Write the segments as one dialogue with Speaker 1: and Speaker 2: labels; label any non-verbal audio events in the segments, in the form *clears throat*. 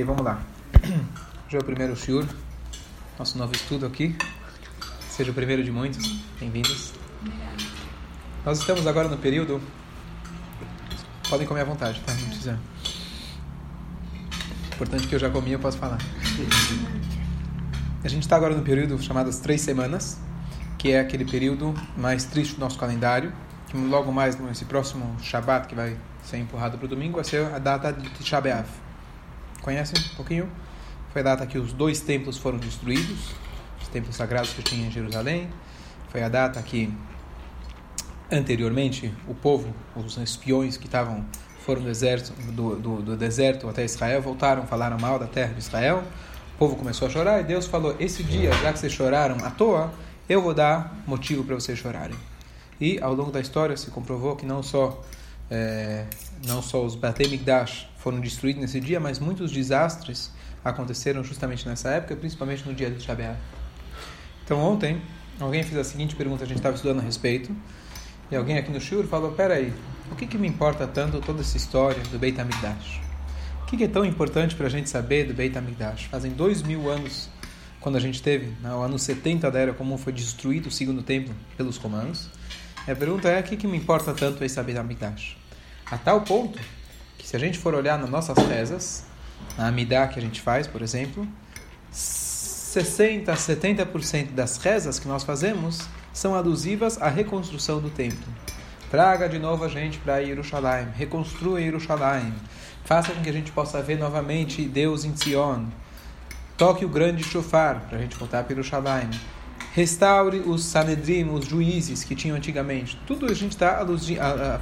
Speaker 1: Vamos lá. Hoje é o primeiro shiur, nosso novo estudo aqui. Seja o primeiro de muitos. Bem-vindos. Nós estamos agora no período. Podem comer à vontade, tá? Não precisa. Importante que eu já comi, eu posso falar. A gente está agora no período chamado as três semanas, que é aquele período mais triste do nosso calendário. Que logo mais, nesse próximo Shabat, que vai ser empurrado para o domingo, vai ser a data de Tisha B'Av. Conhecem um pouquinho? Foi a data que os dois templos foram destruídos, os templos sagrados que tinha em Jerusalém. Foi a data que anteriormente o povo, os espiões que estavam foram do deserto, do, do, do deserto até Israel, voltaram, falaram mal da terra de Israel. O povo começou a chorar e Deus falou: Esse dia, já que vocês choraram à toa, eu vou dar motivo para vocês chorarem. E ao longo da história se comprovou que não só é, não só os Batei Migdash foram destruídos nesse dia, mas muitos desastres aconteceram justamente nessa época, principalmente no dia de Shabat. Então ontem, alguém fez a seguinte pergunta, a gente estava estudando a respeito, e alguém aqui no Shur falou, peraí, o que, que me importa tanto toda essa história do Beit HaMikdash? O que, que é tão importante para a gente saber do Beit HaMikdash? Fazem dois mil anos, quando a gente teve, no ano 70 da Era Comum, foi destruído o segundo templo pelos romanos. E a pergunta é, o que, que me importa tanto esse Beit HaMikdash? A tal ponto se a gente for olhar nas nossas rezas, na Amidah que a gente faz, por exemplo, 60% a 70% das rezas que nós fazemos são alusivas à reconstrução do templo. Traga de novo a gente para Jerusalém, reconstrua Jerusalém, faça com que a gente possa ver novamente Deus em Sion, toque o grande shofar para a gente voltar para Jerusalém, restaure os Sanedrim, os juízes que tinham antigamente. Tudo a gente está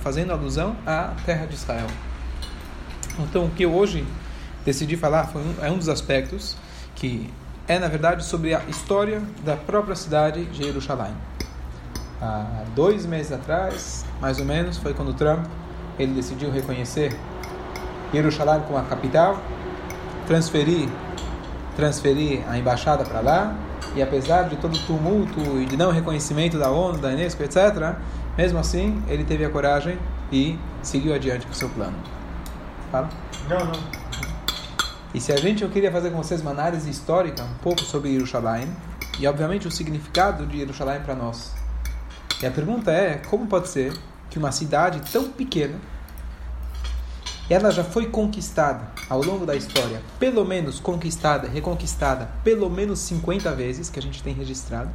Speaker 1: fazendo alusão à terra de Israel. Então, o que eu hoje decidi falar foi um, é um dos aspectos que é, na verdade, sobre a história da própria cidade de Jerusalém. Há dois meses atrás, mais ou menos, foi quando Trump ele decidiu reconhecer Jerusalém como a capital, transferir transferir a embaixada para lá e apesar de todo o tumulto e de não reconhecimento da ONU, da Unesco, etc., mesmo assim ele teve a coragem e seguiu adiante com seu plano. Fala?
Speaker 2: Não, não.
Speaker 1: E se a gente, eu queria fazer com vocês uma análise histórica um pouco sobre Jerusalém e obviamente o significado de Jerusalém para nós. E a pergunta é, como pode ser que uma cidade tão pequena ela já foi conquistada ao longo da história, pelo menos conquistada, reconquistada, pelo menos 50 vezes que a gente tem registrado.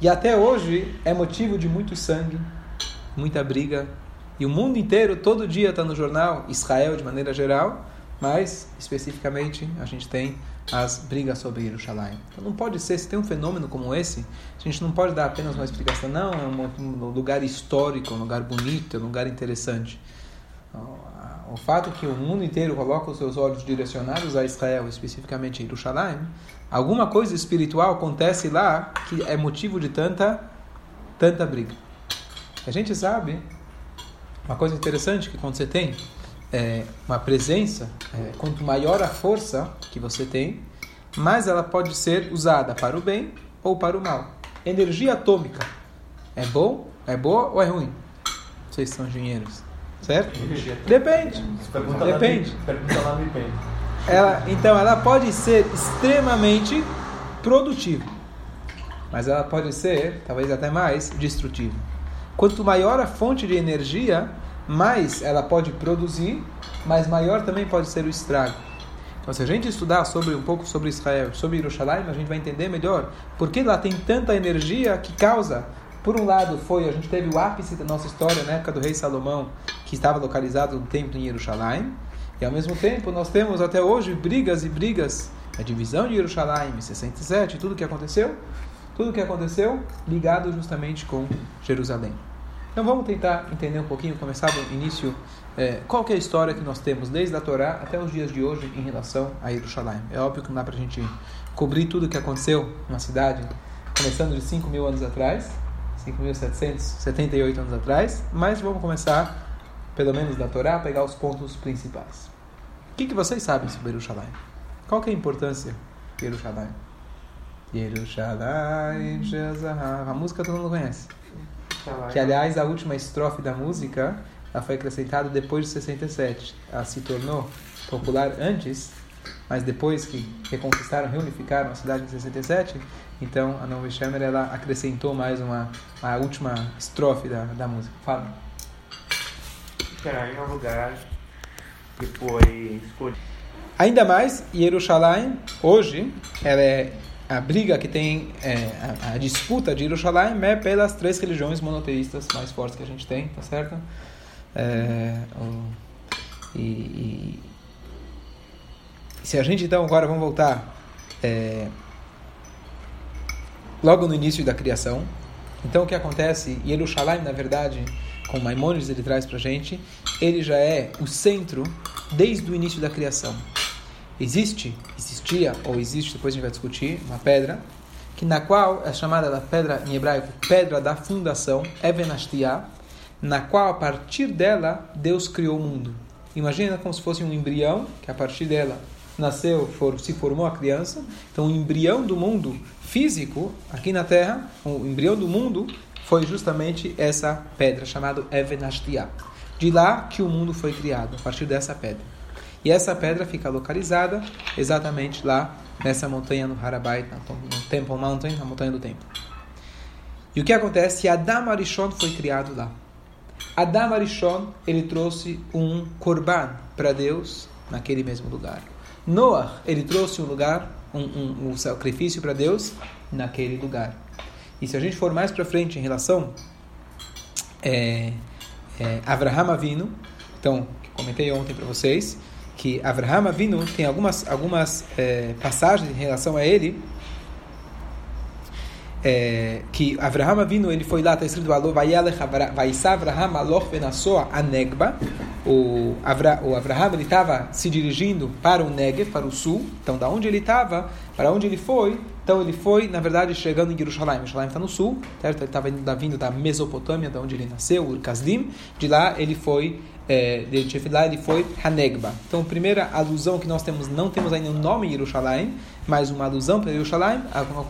Speaker 1: E até hoje é motivo de muito sangue, muita briga. E o mundo inteiro, todo dia está no jornal, Israel de maneira geral, mas especificamente a gente tem as brigas sobre Jerusalém. Então não pode ser, se tem um fenômeno como esse, a gente não pode dar apenas uma explicação, não, é um, lugar histórico, um lugar bonito, é um lugar interessante o fato que o mundo inteiro coloca os seus olhos direcionados a Israel, especificamente a Jerusalém, alguma coisa espiritual acontece lá que é motivo de tanta, tanta briga. A gente sabe uma coisa interessante que quando você tem é, uma presença, é, quanto maior a força que você tem, mais ela pode ser usada para o bem ou para o mal. Energia atômica é bom, é boa ou é ruim? Vocês são engenheiros. Certo? Depende. Depende. Ela, então, ela pode ser extremamente produtiva, mas ela pode ser, talvez até mais, destrutiva. Quanto maior a fonte de energia, mais ela pode produzir, mas maior também pode ser o estrago. Então, se a gente estudar sobre um pouco sobre Israel, sobre Jerusalém, a gente vai entender melhor por que lá tem tanta energia que causa por um lado, foi a gente teve o ápice da nossa história na época do rei Salomão, que estava localizado no templo em Jerusalém, e ao mesmo tempo nós temos até hoje brigas e brigas, a divisão de Jerusalém em 67, tudo que aconteceu, tudo que aconteceu ligado justamente com Jerusalém. Então vamos tentar entender um pouquinho, começar do início, é, qual é a história que nós temos desde a Torá até os dias de hoje em relação a Jerusalém. É óbvio que não dá para a gente cobrir tudo o que aconteceu na cidade, começando de 5 mil anos atrás, 5.778 anos atrás, mas vamos começar, pelo menos da Torá, a pegar os pontos principais. O que, que vocês sabem sobre Jerusalém? Qual é a importância de Jerusalém? Jerusalém, Jezahav. A música todo mundo conhece. Que, aliás, a última estrofe da música ela foi acrescentada depois de 67. Ela se tornou popular antes mas depois que reconquistaram, reunificaram a cidade em 67, então a Novi Shemer ela acrescentou mais uma a última estrofe da, da música. Fala.
Speaker 2: Em um lugar que foi escolhido.
Speaker 1: Ainda mais, Jerusalém, hoje, ela é a briga que tem, é, a, a, disputa de Jerusalém é pelas três religiões monoteístas mais fortes que a gente tem, tá certo? É, o, e, e, se a gente então agora vamos voltar é, logo no início da criação, então o que acontece? Jerusalém, na verdade, com Maimonides ele traz para gente, ele já é o centro desde o início da criação. Existe, existia ou existe, depois a gente vai discutir, uma pedra que na qual é chamada da pedra em hebraico pedra da fundação, Evenastia, na qual a partir dela Deus criou o mundo. Imagina como se fosse um embrião, que a partir dela nasceu, for, se formou a criança. Então, o embrião do mundo físico, aqui na Terra, o embrião do mundo foi justamente essa pedra, chamada Evenastia. De lá que o mundo foi criado, a partir dessa pedra. E essa pedra fica localizada exatamente lá nessa montanha no Harabait, no Temple Mountain, na montanha do templo. E o que acontece? Adam Arishon foi criado lá. Adam Arishon, ele trouxe um korban para Deus naquele mesmo lugar. Noah, ele trouxe um lugar, um, um, um sacrifício para Deus naquele lugar. E se a gente for mais para frente em relação é, é, Avraham então, que comentei ontem para vocês, que Avraham Avinu tem algumas, algumas é, passagens em relação a ele, é, que Avraham Avinu ele foi lá, está escrito Vaisa Avraham Aloch Venassoa Anegba. O, Avra, o Avraham estava se dirigindo para o Negev, para o sul. Então, da onde ele estava, para onde ele foi, então ele foi, na verdade, chegando em Jerusalém. Jerusalém está no sul, certo? Ele estava vindo da Mesopotâmia, da onde ele nasceu, Ur. De lá ele foi é, de lá ele foi Hanegba. Então, a primeira alusão que nós temos, não temos ainda o nome Jerusalém, mas uma alusão para Jerusalém,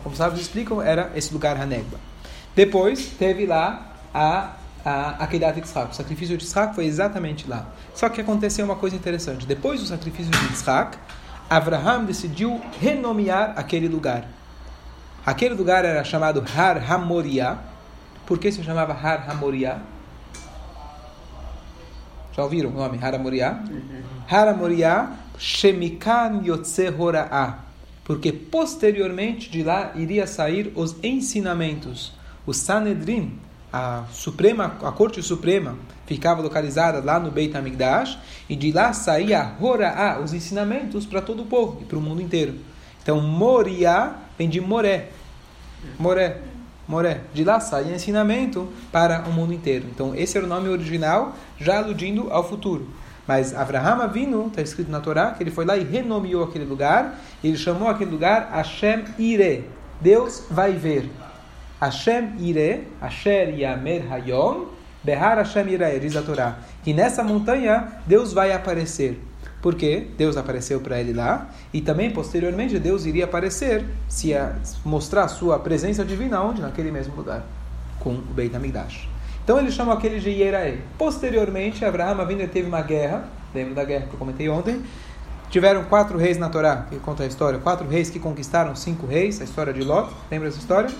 Speaker 1: como os sábios explicam, era esse lugar Hanegba. Depois, teve lá a a Akedat Yitzhak. O sacrifício de Yitzhak foi exatamente lá. Só que aconteceu uma coisa interessante. Depois do sacrifício de Yitzhak, Abraham decidiu renomear aquele lugar. Aquele lugar era chamado Har Hamoria. Por que se chamava Har Hamoria? Já ouviram o nome Haramoriá? Uhum. Haramoriá, Shemikan Yotze Hora'a. Porque posteriormente de lá iria sair os ensinamentos. O Sanedrin, a Suprema, a Corte Suprema, ficava localizada lá no Beit HaMikdash, e de lá saía Hora'a, os ensinamentos para todo o povo e para o mundo inteiro. Então, Moriá vem de Moré. Moré. Moré. De lá sai ensinamento para o mundo inteiro. Então, esse era o nome original, já aludindo ao futuro. Mas Avraham Avinu, está escrito na Torá, que ele foi lá e renomeou aquele lugar, ele chamou aquele lugar Hashem Ire. Deus vai ver. Hashem Ire, Asher Yamer Hayom, Behar Hashem Ire, diz a Torá. Que nessa montanha Deus vai aparecer porque Deus apareceu para ele lá e também posteriormente Deus iria aparecer se a, mostrar sua presença divina onde naquele mesmo lugar com o Beit Hamikdash. Então ele chama aquele de Yerae. Posteriormente Abraão vindo teve uma guerra, lembra da guerra que eu comentei ontem? Tiveram quatro reis na Torá, que conta a história, quatro reis que conquistaram cinco reis, a história de Lot, lembra essa história?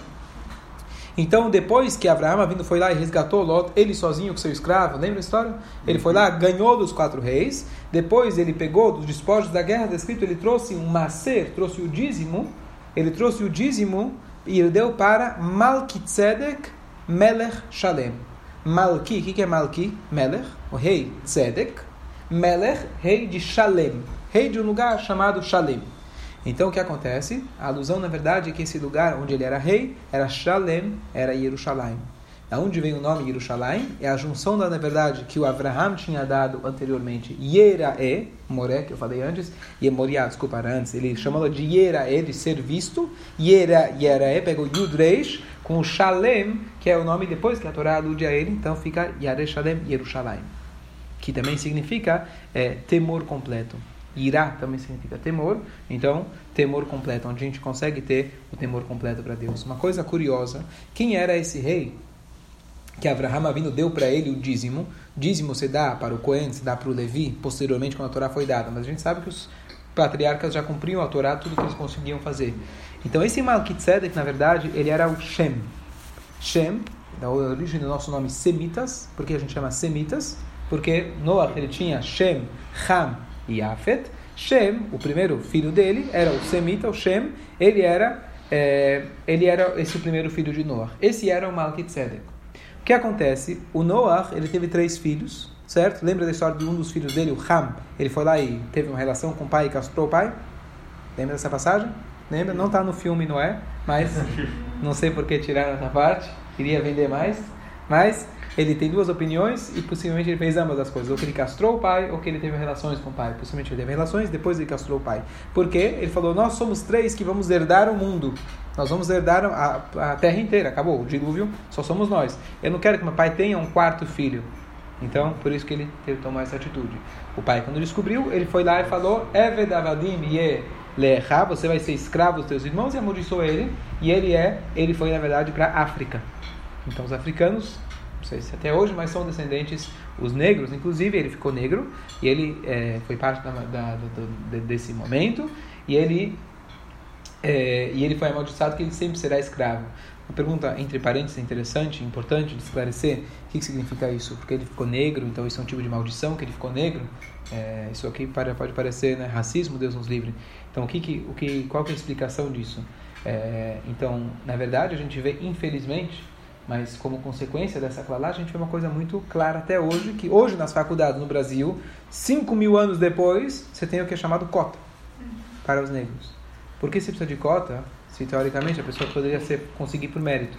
Speaker 1: Então, depois que Abraão vindo foi lá e resgatou Lot, ele sozinho com seu escravo, lembra a história? Ele foi lá, ganhou dos quatro reis, depois ele pegou dos despojos da guerra, descrito, ele trouxe um macer, trouxe o dízimo, ele trouxe o dízimo e ele deu para Malkitzedek Melech Shalem. Malki, o que é Malki? Melech, o rei Tzedek. Melech, rei de Shalem, rei de um lugar chamado Shalem. Então o que acontece? A alusão, na verdade, é que esse lugar onde ele era rei era Shalem, era Jerusalém. Da onde vem o nome Jerusalém? É a junção, da, na verdade, que o Abraham tinha dado anteriormente, Yerae, Moré, que eu falei antes, e Moriá, desculpa, antes, ele chamou de Yerae, de ser visto, Yera, Yerae, pegou Yud Reish, com o Shalem, que é o nome depois que a Torá alude a ele, então fica Yare Shalem, Jerusalém, que também significa é, temor completo. Irá também significa temor, então temor completo, onde a gente consegue ter o temor completo para Deus. Uma coisa curiosa, quem era esse rei que Abraham vindo deu para ele o dízimo? Dízimo se dá para o Cohen, se dá para o Levi, posteriormente quando a Torá foi dada, mas a gente sabe que os patriarcas já cumpriam a Torá, tudo que eles conseguiam fazer. Então esse Malkitzedek, na verdade, ele era o Shem. Shem, da origem do nosso nome Semitas, porque a gente chama Semitas, porque Noah ele tinha Shem, Ham e Afet. Shem, o primeiro filho dele, era o Semita, o Shem, ele era, é, ele era esse primeiro filho de Noah. Esse era o Malkitzedek. O que acontece? O Noah, ele teve três filhos, certo? Lembra da história de um dos filhos dele, o Ham? Ele foi lá e teve uma relação com o pai e castrou o pai? Lembra dessa passagem? Lembra? Não está no filme, não é? Mas não sei por que tiraram essa parte. Queria vender mais. Mas ele tem duas opiniões e possivelmente ele fez ambas as coisas. Ou que ele castrou o pai ou que ele teve relações com o pai. Possivelmente ele teve relações, depois ele castrou o pai. Porque ele falou: Nós somos três que vamos herdar o mundo. Nós vamos herdar a, a terra inteira. Acabou. O dilúvio só somos nós. Eu não quero que meu pai tenha um quarto filho. Então, por isso que ele teve que tomar essa atitude. O pai, quando descobriu, ele foi lá e falou: você vai ser escravo dos teus irmãos, e amaldiçoou ele. E ele é, ele foi na verdade para África. Então, os africanos não sei se até hoje, mas são descendentes, os negros, inclusive ele ficou negro, e ele é, foi parte da, da, do, desse momento, e ele, é, e ele foi amaldiçoado que ele sempre será escravo. Uma pergunta entre parênteses interessante, importante de esclarecer, o que, que significa isso? Porque ele ficou negro, então isso é um tipo de maldição, que ele ficou negro? É, isso aqui pode parecer né, racismo, Deus nos livre. Então, o que, que, o que, qual que é a explicação disso? É, então, na verdade, a gente vê, infelizmente, mas como consequência dessa clalá, a gente vê uma coisa muito clara até hoje, que hoje nas faculdades no Brasil, 5 mil anos depois, você tem o que é chamado cota para os negros. Por que se precisa de cota? Se teoricamente a pessoa poderia ser, conseguir por mérito.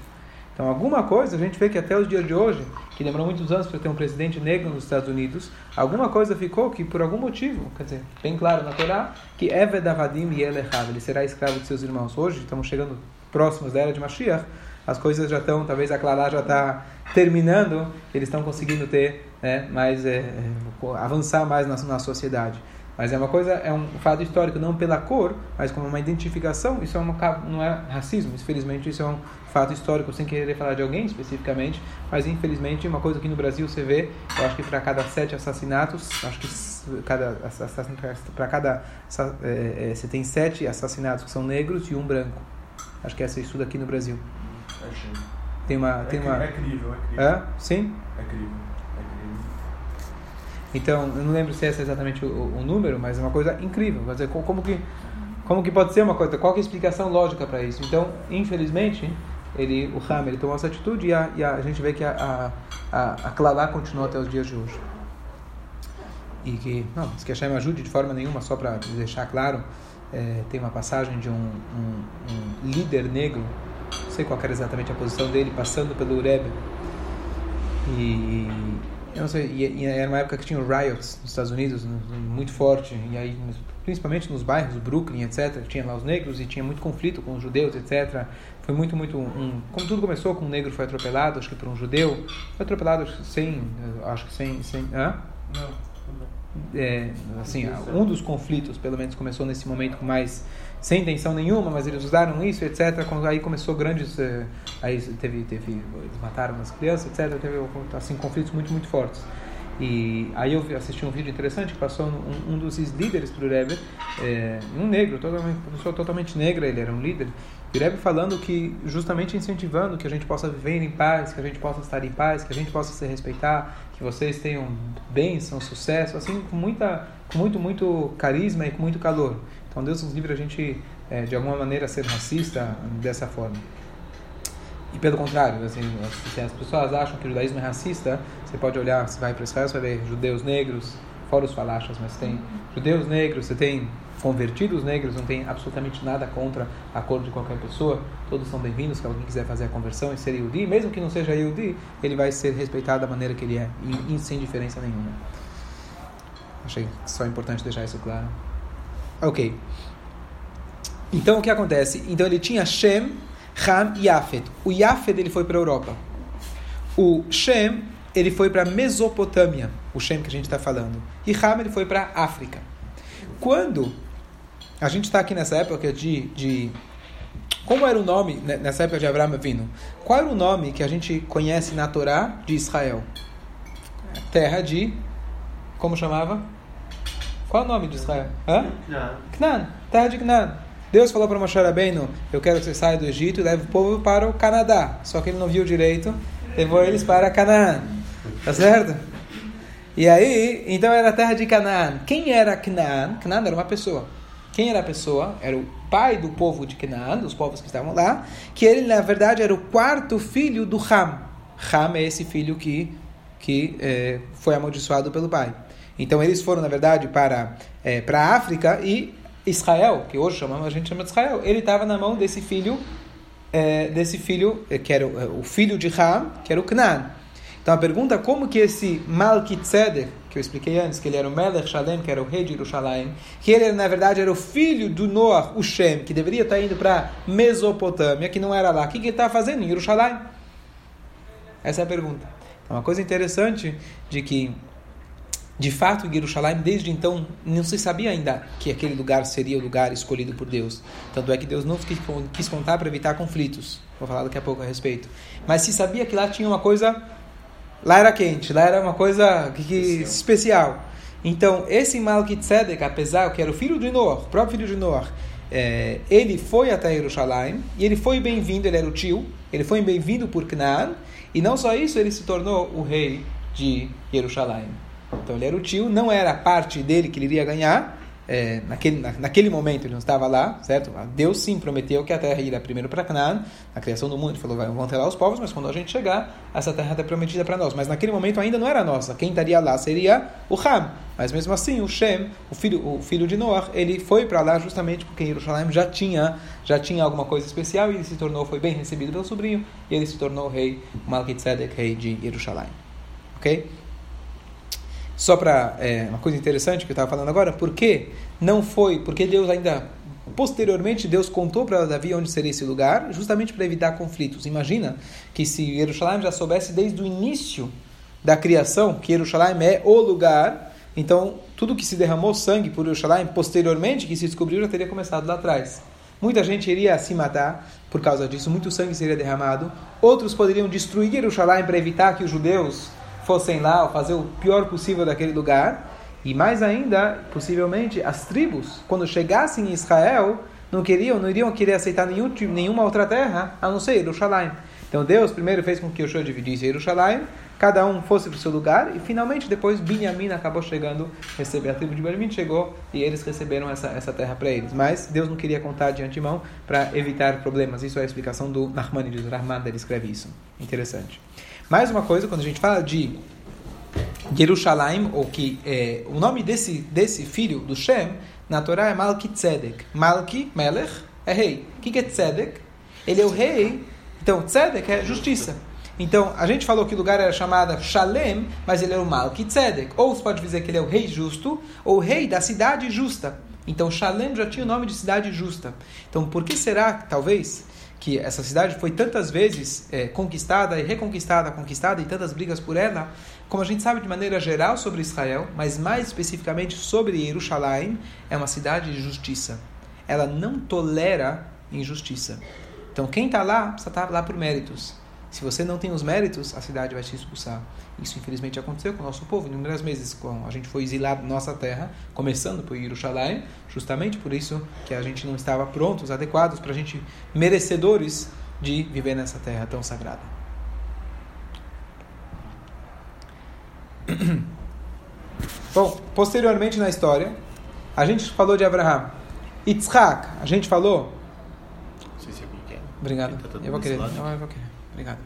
Speaker 1: Então, alguma coisa, a gente vê que até os dias de hoje, que demorou muitos anos para ter um presidente negro nos Estados Unidos, alguma coisa ficou que, por algum motivo, quer dizer, bem claro na Torá, que Eved Avadim e ele será escravo de seus irmãos. Hoje, estamos chegando próximos da era de Mashiach, as coisas já estão, talvez a Clara já está terminando, eles estão conseguindo ter, né, mais, é, é, avançar mais na, na sociedade. Mas é uma coisa, é um fato histórico, não pela cor, mas como uma identificação. Isso é uma, não é racismo, infelizmente isso é um fato histórico, sem querer falar de alguém especificamente, mas infelizmente uma coisa que no Brasil você vê, eu acho que para cada sete assassinatos, acho que cada para cada é, é, você tem sete assassinatos que são negros e um branco. Acho que essa é isso aqui no Brasil. Tem uma. É, tem uma...
Speaker 3: é crível, é crível.
Speaker 1: É? Sim?
Speaker 3: É crível. É crível.
Speaker 1: Então, eu não lembro se esse é exatamente o, o, número, mas é uma coisa incrível. Quer dizer, como que, como que pode ser uma coisa? Qual é a explicação lógica para isso? Então, infelizmente, ele, o Ham ele tomou essa atitude e a, e a, a gente vê que a, a, a Clalá continua até os dias de hoje. E que, não, se que a Shem ajude de forma nenhuma, só para deixar claro, é, tem uma passagem de um, um, um líder negro sei qual era exatamente a posição dele, passando pelo Rebbe. E eu não sei, e, e, era uma época que tinha riots nos Estados Unidos, muito forte, e aí principalmente nos bairros, Brooklyn, etc, tinha lá os negros e tinha muito conflito com os judeus, etc. Foi muito, muito um, como tudo começou com um negro foi atropelado, acho que por um judeu, foi atropelado sem, acho que sem, sem, hã?
Speaker 3: Não.
Speaker 1: É, assim, um dos conflitos, pelo menos começou nesse momento mais sem intenção nenhuma, mas eles usaram isso, etc. Aí começou grandes, eh, aí teve, teve, eles mataram as crianças, etc. Teve assim conflitos muito, muito fortes. E aí eu assisti um vídeo interessante que passou um, um dos líderes para o Rebbe, é, um negro, totalmente, uma pessoa totalmente negra, ele era um líder. E o Rebbe falando que, justamente incentivando que a gente possa viver em paz, que a gente possa estar em paz, que a gente possa se respeitar, que vocês tenham bênção, sucesso, assim, com, muita, com muito, muito carisma e com muito calor. Então Deus nos livre a gente, é, de alguma maneira, ser racista dessa forma. E pelo contrário, assim, se as pessoas acham que o judaísmo é racista, você pode olhar, você vai para Israel, você vai ver judeus negros, fora os falachas, mas tem judeus negros, você tem convertidos negros, não tem absolutamente nada contra a cor de qualquer pessoa, todos são bem-vindos, se alguém quiser fazer a conversão e ser Yudi, mesmo que não seja Yudi, ele vai ser respeitado da maneira que ele é, e, sem diferença nenhuma. Achei só importante deixar isso claro. Ok. Então o que acontece? Então ele tinha Shem, Ham e Yafet. O Yafet ele foi para a Europa. O Shem ele foi para a Mesopotâmia, o Shem que a gente está falando. E Ham ele foi para a África. Quando a gente está aqui nessa época de, de como era o nome nessa época de Abraão vindo? Qual era o nome que a gente conhece na Torá de Israel? Terra de como chamava? Qual é o nome de Israel? Hã? Canaan, terra de Canaan. Deus falou para Moshe Rabbeinu, eu quero que você saia do Egito e leve o povo para o Canadá. Só que ele não viu direito, levou eles para Canaã. Tá certo? E aí, então era a terra de Canaã. Quem era Canaã? Canaã era uma pessoa. Quem era a pessoa? Era o pai do povo de Canaã, dos povos que estavam lá, que ele, na verdade, era o quarto filho do Ham. Ham é esse filho que, que é, foi amaldiçoado pelo pai. Então eles foram, na verdade, para, é, para a África e Israel, que hoje chamamos, a gente chama de Israel, ele estava na mão desse filho, é, desse filho, que era o, o, filho de Ham, que era o Canaan. Então a pergunta como que esse Malkitzedek, que eu expliquei antes, que ele era o Melech Shalem, que era o rei de Jerusalém, que ele na verdade era o filho do Noah, o Shem, que deveria estar indo para Mesopotâmia, que não era lá. O que, que ele estava fazendo em Jerusalém? Essa é a pergunta. Então, uma coisa interessante de que de fato, Jerusalém, desde então, não se sabia ainda que aquele lugar seria o lugar escolhido por Deus. Tanto é que Deus não quis contar para evitar conflitos. Vou falar daqui a pouco a respeito. Mas se sabia que lá tinha uma coisa. Lá era quente, lá era uma coisa que, que especial. Então, esse Malkitzedek, apesar que era o filho de Noah, o próprio filho de Noah, é, ele foi até Jerusalém e ele foi bem-vindo, ele era o tio, ele foi bem-vindo por Canaan, e não só isso, ele se tornou o rei de Jerusalém. Então ele era o tio, não era a parte dele que ele iria ganhar. É, naquele, na, naquele momento ele não estava lá, certo? Deus sim prometeu que a terra iria primeiro para Canaã, na criação do mundo, ele falou: vão ter lá os povos, mas quando a gente chegar, essa terra está prometida para nós. Mas naquele momento ainda não era nossa, quem estaria lá seria o Ham. Mas mesmo assim, o Shem, o filho, o filho de Noah, ele foi para lá justamente porque Jerusalém já tinha, já tinha alguma coisa especial e ele se tornou, foi bem recebido pelo sobrinho, e ele se tornou rei Malkitzedek, rei de Jerusalém. Ok? Só para é, uma coisa interessante que eu estava falando agora, por que não foi? Porque Deus ainda posteriormente Deus contou para Davi onde seria esse lugar, justamente para evitar conflitos. Imagina que se Jerusalém já soubesse desde o início da criação que Jerusalém é o lugar, então tudo que se derramou sangue por Jerusalém posteriormente que se descobriu já teria começado lá atrás. Muita gente iria se matar por causa disso, muito sangue seria derramado. Outros poderiam destruir Jerusalém para evitar que os judeus fossem lá, ou fazer o pior possível daquele lugar. E mais ainda, possivelmente, as tribos, quando chegassem em Israel, não queriam, não iriam querer aceitar nenhum, nenhuma outra terra, a não ser Jerusalém. Então Deus primeiro fez com que Yoshua dividisse Jerusalém, cada um fosse para o seu lugar, e finalmente depois Binyamin acabou chegando, receber a tribo de Benjamim chegou e eles receberam essa, essa terra para eles. Mas Deus não queria contar de antemão para evitar problemas. Isso é a explicação do Nachmanides Rahman, ele escreve isso. Interessante. Mais uma coisa, quando a gente fala de Jerusalém, ou que é, o nome desse, desse filho do Shem, na Torá é Malki Tzedek. Malki, Melech, é rei. O que é Tzedek? Ele é o rei. Então, Tzedek é justiça. Então, a gente falou que o lugar era chamado Shalem, mas ele é o Malki Tzedek. Ou você pode dizer que ele é o rei justo, ou o rei da cidade justa. Então, Shalem já tinha o nome de cidade justa. Então, por que será, talvez, que essa cidade foi tantas vezes é, conquistada e reconquistada, conquistada e tantas brigas por ela, como a gente sabe de maneira geral sobre Israel, mas mais especificamente sobre Jerusalém, é uma cidade de justiça. Ela não tolera injustiça. Então quem está lá precisa estar tá lá por méritos. Se você não tem os méritos, a cidade vai te expulsar. Isso, infelizmente, aconteceu com o nosso povo. Inúmeras vezes, quando a gente foi exilado da nossa terra, começando por Jerusalém, justamente por isso que a gente não estava prontos, adequados, para a gente, merecedores de viver nessa terra tão sagrada. *clears throat* Bom, posteriormente na história, a gente falou de Abraham. Yitzhak, a gente falou.
Speaker 3: Não sei se é
Speaker 1: Obrigado. Eu vou querer. Não, eu vou querer. Obrigado.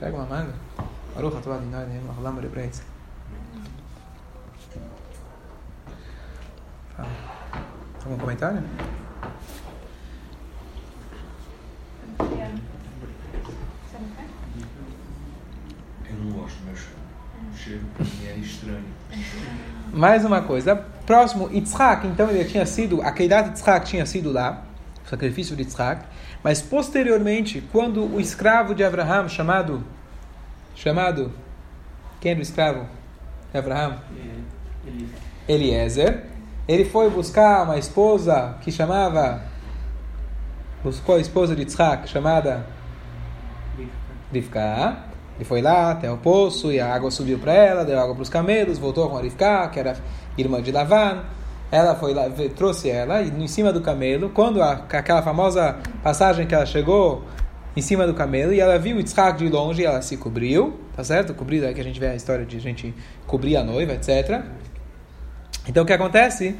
Speaker 1: Pega uma manga. Baruch atov Adonai Eloheinu haolam v'lebrei Algum comentário?
Speaker 3: Eu não gosto, mas cheiro para mim é estranho.
Speaker 1: Mais uma coisa. Próximo, Yitzhak, então ele tinha sido, a Keidat Yitzhak tinha sido lá, sacrifício de Yitzhak. Mas posteriormente, quando o escravo de Abraham, chamado. Chamado. Quem era o escravo de Abraham? Eliezer. Ele foi buscar uma esposa que chamava. Buscou a esposa de Yitzhak, chamada. Rivka. Ele foi lá até o poço e a água subiu para ela, deu água para os camelos, voltou com a Rivka, que era irmã de Lavan. Ela foi lá, trouxe ela e em cima do camelo, quando a, aquela famosa passagem que ela chegou em cima do camelo e ela viu Yitzhak de longe e ela se cobriu, tá certo? Cobrido é que a gente vê a história de a gente cobrir a noiva, etc. Então o que acontece?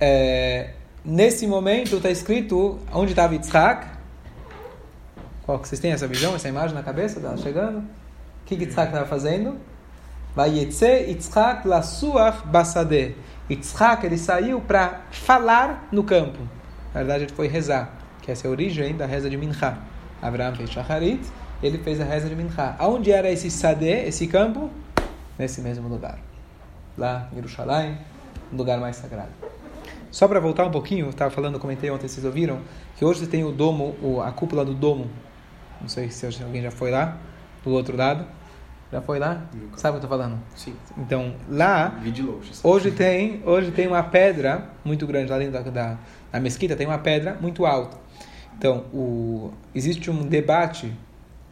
Speaker 1: É, nesse momento está escrito onde estava Yitzhak. Qual vocês têm essa visão, essa imagem na cabeça dela chegando? O que que Yitzhak estava fazendo? Vayetze Yitzhak lasuach basadeh. Yitzhak ele saiu para falar no campo. Na verdade ele foi rezar, que essa é a origem da reza de Mincha. Abraham fez Shacharit, ele fez a reza de Mincha. Aonde era esse sadeh, esse campo? Nesse mesmo lugar. Lá em um lugar mais sagrado. Só para voltar um pouquinho, estava falando, comentei ontem, vocês ouviram, que hoje tem o domo, a cúpula do domo. Não sei se alguém já foi lá, do outro lado. Já foi lá?
Speaker 4: Nunca.
Speaker 1: Sabe o que eu estou falando?
Speaker 4: Sim.
Speaker 1: Então, lá,
Speaker 4: Vi de longe. sabe?
Speaker 1: hoje tem, hoje tem uma pedra muito grande, lá dentro da, da, da mesquita tem uma pedra muito alta. Então, o, existe um debate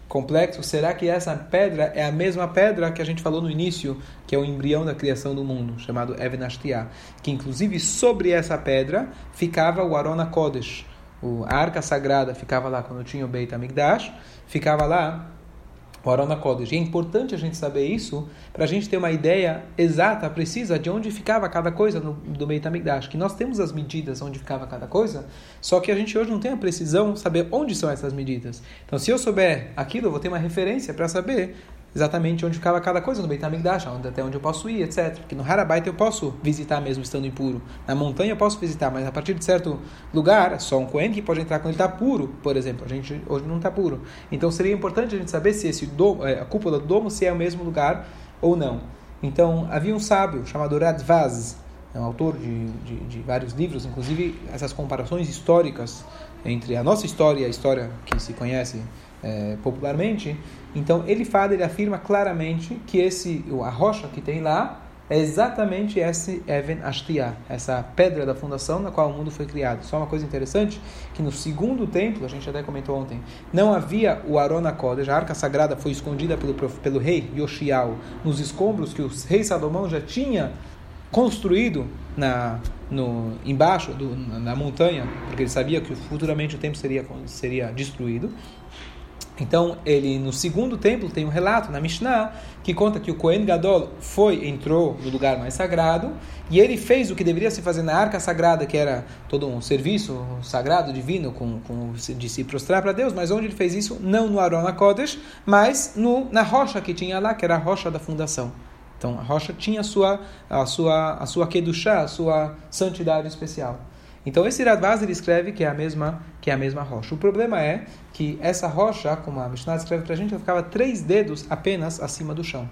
Speaker 1: complexo, será que essa pedra é a mesma pedra que a gente falou no início, que é o embrião da criação do mundo, chamado Even Ashtiah, que inclusive sobre essa pedra ficava o Arona Kodesh, o, a arca sagrada ficava lá quando tinha o Beit HaMikdash, ficava lá o Arona Kodesh. E é importante a gente saber isso para a gente ter uma ideia exata, precisa, de onde ficava cada coisa no, do Beit HaMikdash. Que nós temos as medidas onde ficava cada coisa, só que a gente hoje não tem a precisão saber onde são essas medidas. Então, se eu souber aquilo, eu vou ter uma referência para saber exatamente onde ficava cada coisa no Beit HaMikdash, até onde eu posso ir, etc. Porque no Harabait eu posso visitar mesmo estando impuro. Na montanha eu posso visitar, mas a partir de certo lugar, só um Kohen que pode entrar quando ele está puro, por exemplo. A gente hoje não está puro. Então seria importante a gente saber se esse domo, eh, a cúpula do domo se é o mesmo lugar ou não. Então havia um sábio chamado Radvaz, é um autor de, de, de vários livros, inclusive essas comparações históricas entre a nossa história e a história que se conhece eh, popularmente. Então ele fala, ele afirma claramente que esse a rocha que tem lá é exatamente esse Even Ashtiah, essa pedra da fundação na qual o mundo foi criado. Só uma coisa interessante, que no segundo templo, a gente até comentou ontem, não havia o Arona Kodesh, a arca sagrada foi escondida pelo, pelo rei Yoshiao nos escombros que o rei Salomão já tinha construído na no embaixo do, na, na montanha, porque ele sabia que futuramente o templo seria seria destruído. Então, ele no segundo templo tem um relato na Mishnah que conta que o Kohen Gadol foi, entrou no lugar mais sagrado e ele fez o que deveria se fazer na arca sagrada, que era todo um serviço sagrado, divino, com, com de se prostrar para Deus, mas onde ele fez isso? Não no Arona Kodesh, mas no, na rocha que tinha lá, que era a rocha da fundação. Então, a rocha tinha a sua, a sua, a sua kedushá, a sua santidade especial. Então esse Radvaz ele escreve que é a mesma que é a mesma rocha. O problema é que essa rocha, como a Mishnah escreve para a gente, ela ficava três dedos apenas acima do chão.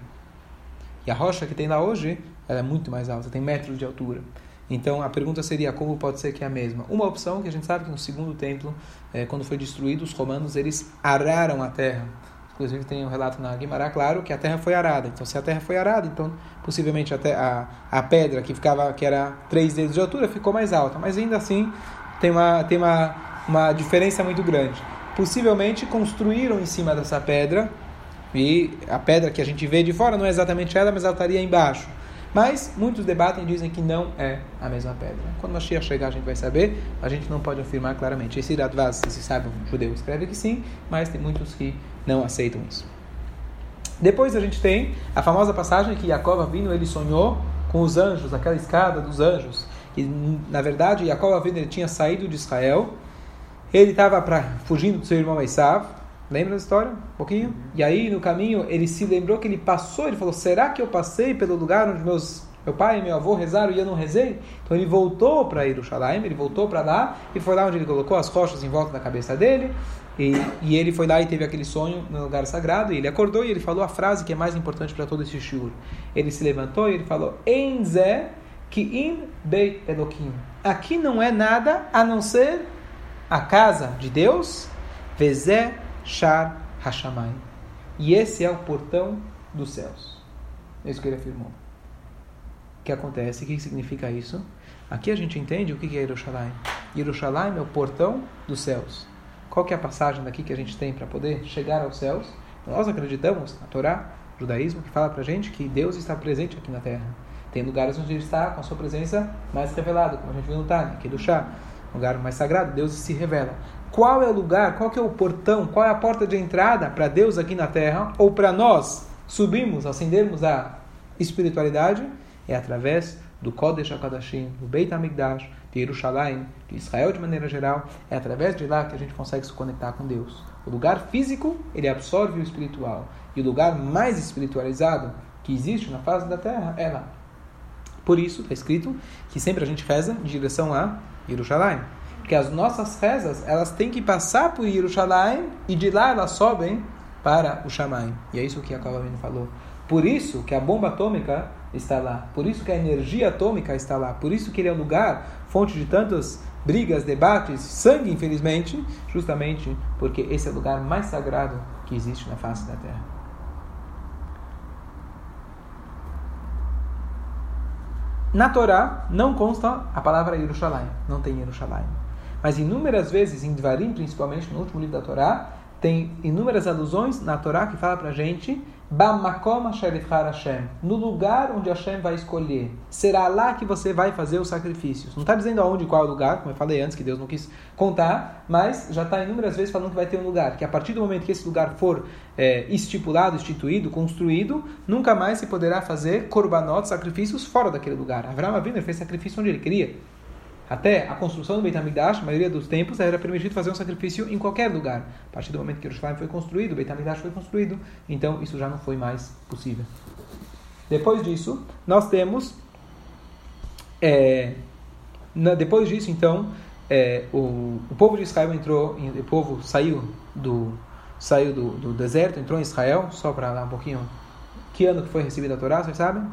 Speaker 1: E a rocha que tem lá hoje, ela é muito mais alta, tem metros de altura. Então a pergunta seria como pode ser que é a mesma? Uma opção que a gente sabe que no segundo templo, eh, quando foi destruído, os romanos eles araram a terra. Inclusive tem um relato na Guimará, claro, que a terra foi arada. Então se a terra foi arada, então possivelmente até a, a pedra que ficava que era três dedos de altura ficou mais alta. Mas ainda assim tem uma tem uma, uma diferença muito grande. Possivelmente construíram em cima dessa pedra e a pedra que a gente vê de fora não é exatamente ela, mas ela estaria embaixo. Mas muitos debatem e dizem que não é a mesma pedra. Quando Mashiach chegar, a gente vai saber. A gente não pode afirmar claramente. Esse Radvaz, se sabe, um judeu escreve que sim, mas tem muitos que não aceitam isso. Depois a gente tem a famosa passagem que Jacob Avinu ele sonhou com os anjos, aquela escada dos anjos. E na verdade Jacob Avinu ele tinha saído de Israel. Ele estava fugindo do seu irmão Esav. Lembra da história? Um pouquinho? E aí, no caminho, ele se lembrou que ele passou, ele falou, será que eu passei pelo lugar onde meus, meu pai e meu avô rezaram e eu não rezei? Então ele voltou para Jerusalém, ele voltou para lá, e foi lá onde ele colocou as rochas em volta da cabeça dele, e, e ele foi lá e teve aquele sonho no lugar sagrado, e ele acordou e ele falou a frase que é mais importante para todo esse shiur. Ele se levantou e ele falou, Enzé ki im beit. Aqui não é nada a não ser a casa de Deus, Vezé Shar Hashamayim. E esse é o portão dos céus. É isso que ele afirmou. O que acontece? O que significa isso? Aqui a gente entende o que é Yerushalayim. Yerushalayim é o portão dos céus. Qual que é a passagem daqui que a gente tem para poder chegar aos céus? Nós acreditamos na Torá, judaísmo, que fala para a gente que Deus está presente aqui na Terra. Tem lugares onde ele está com a sua presença mais revelada, como a gente viu no Tânia, aqui do chá, lugar mais sagrado, Deus se revela. Qual é o lugar, qual que é o portão, qual é a porta de entrada para Deus aqui na terra, ou para nós subirmos, ascendermos a espiritualidade? É através do Kodesh HaKadashim, do Beit HaMikdash, de Jerusalém, de Israel de maneira geral. É através de lá que a gente consegue se conectar com Deus. O lugar físico, ele absorve o espiritual. E o lugar mais espiritualizado que existe na face da terra é lá. Por isso, está escrito que sempre a gente reza em direção a Jerusalém. Porque as nossas rezas, elas têm que passar por Jerusalém e de lá elas sobem para o Shamaim. E é isso que a Kalamino falou. Por isso que a bomba atômica está lá. Por isso que a energia atômica está lá. Por isso que ele é o lugar, fonte de tantas brigas, debates, sangue, infelizmente, justamente porque esse é o lugar mais sagrado que existe na face da Terra. Na Torá não consta a palavra Yerushalayim, não tem Yerushalayim. Mas inúmeras vezes, em Dvarim, principalmente no último livro da Torá, tem inúmeras alusões na Torá que fala pra gente Bamakom Hashem, no lugar onde Hashem vai escolher. Será lá que você vai fazer os sacrifícios. Não está dizendo aonde, qual lugar, como eu falei antes, que Deus não quis contar, mas já está inúmeras vezes falando que vai ter um lugar. Que a partir do momento que esse lugar for é, estipulado, instituído, construído, nunca mais se poderá fazer korbanot, sacrifícios, fora daquele lugar. Avraham Avinu fez sacrifício onde ele queria. Até a construção do Beit HaMikdash, a maioria dos tempos, era permitido fazer um sacrifício em qualquer lugar. A partir do momento que Jerusalém foi construído, o Beit HaMikdash foi construído, então isso já não foi mais possível. Depois disso, nós temos... É, na, depois disso, então, é, o, o povo de Israel entrou, o povo saiu do saiu do, do deserto, entrou em Israel, só para lá um pouquinho. Que ano que foi recebida a Torá, vocês sabem?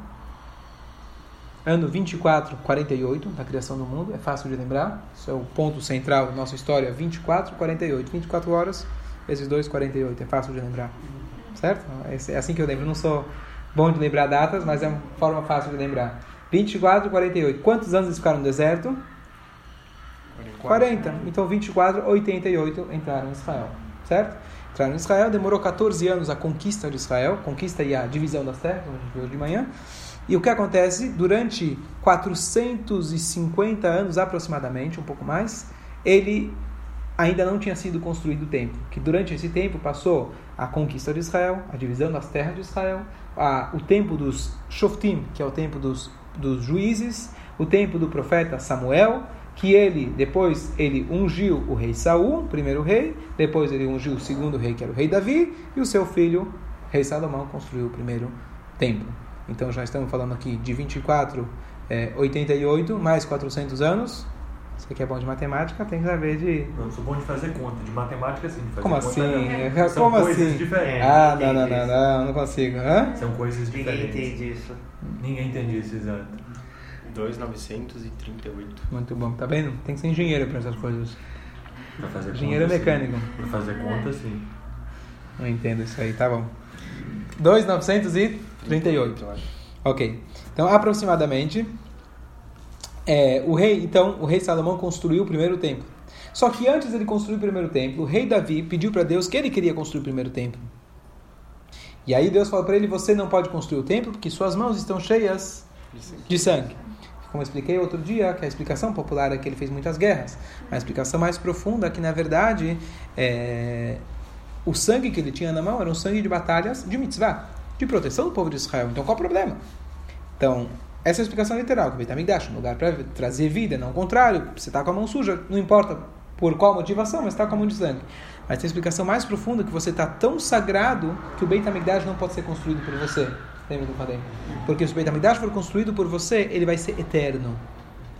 Speaker 1: Ano 24, 48 da criação do mundo, é fácil de lembrar, isso é o ponto central da nossa história, 24, 48, 24 horas vezes 2, 48, é fácil de lembrar, certo? É assim que eu lembro, eu não sou bom de lembrar datas, mas é uma forma fácil de lembrar. 24, 48, quantos anos eles ficaram no deserto? 40, então 24, 88 entraram em Israel, certo? Entraram em Israel, demorou 14 anos a conquista de Israel, conquista e a divisão das terras, como a gente viu de manhã, e o que acontece? Durante 450 anos aproximadamente, um pouco mais, ele ainda não tinha sido construído o templo. Que durante esse tempo passou a conquista de Israel, a divisão das terras de Israel, a, o tempo dos Shoftim, que é o tempo dos, dos juízes, o tempo do profeta Samuel, que ele depois ele ungiu o rei Saul, primeiro rei, depois ele ungiu o segundo rei, que era o rei Davi, e o seu filho, rei Salomão, construiu o primeiro templo. Então já estamos falando aqui de 24, é, 88, mais 400 anos. Você que é bom de matemática, tem que saber de.
Speaker 3: Não, sou bom de fazer conta, de matemática sim. De fazer
Speaker 1: Como assim?
Speaker 3: Não.
Speaker 1: São
Speaker 3: Como coisas
Speaker 1: assim?
Speaker 3: diferentes.
Speaker 1: Ah, não, não, não, não, não consigo. Hã?
Speaker 3: São coisas
Speaker 2: Ninguém
Speaker 3: diferentes.
Speaker 2: entende isso.
Speaker 3: Ninguém entende isso, exato.
Speaker 4: 2,938.
Speaker 1: Muito bom, tá vendo? Tem que ser engenheiro para essas coisas.
Speaker 3: Pra fazer
Speaker 1: Engenheiro
Speaker 3: conta,
Speaker 1: mecânico.
Speaker 3: Sim. Pra fazer conta, sim.
Speaker 1: Não entendo isso aí, tá bom. 2,938.
Speaker 4: eu acho.
Speaker 1: Ok. Então, aproximadamente, é, o rei, então, o rei Salomão construiu o primeiro templo. Só que antes ele construir o primeiro templo, o rei Davi pediu para Deus que ele queria construir o primeiro templo. E aí Deus falou para ele: Você não pode construir o templo porque suas mãos estão cheias de sangue. Como eu expliquei outro dia, que a explicação popular é que ele fez muitas guerras. A explicação mais profunda é que, na verdade, é, o sangue que ele tinha na mão era um sangue de batalhas de mitzvah, de proteção do povo de Israel. Então, qual o problema? Então, essa é a explicação literal, que o Beit HaMikdash, um lugar para trazer vida, não o contrário. Você está com a mão suja, não importa por qual motivação, mas está com a mão de sangue. Mas tem a explicação mais profunda que você está tão sagrado que o Beit HaMikdash não pode ser construído por você. Lembra falei? Porque se o Beit HaMikdash for construído por você, ele vai ser eterno.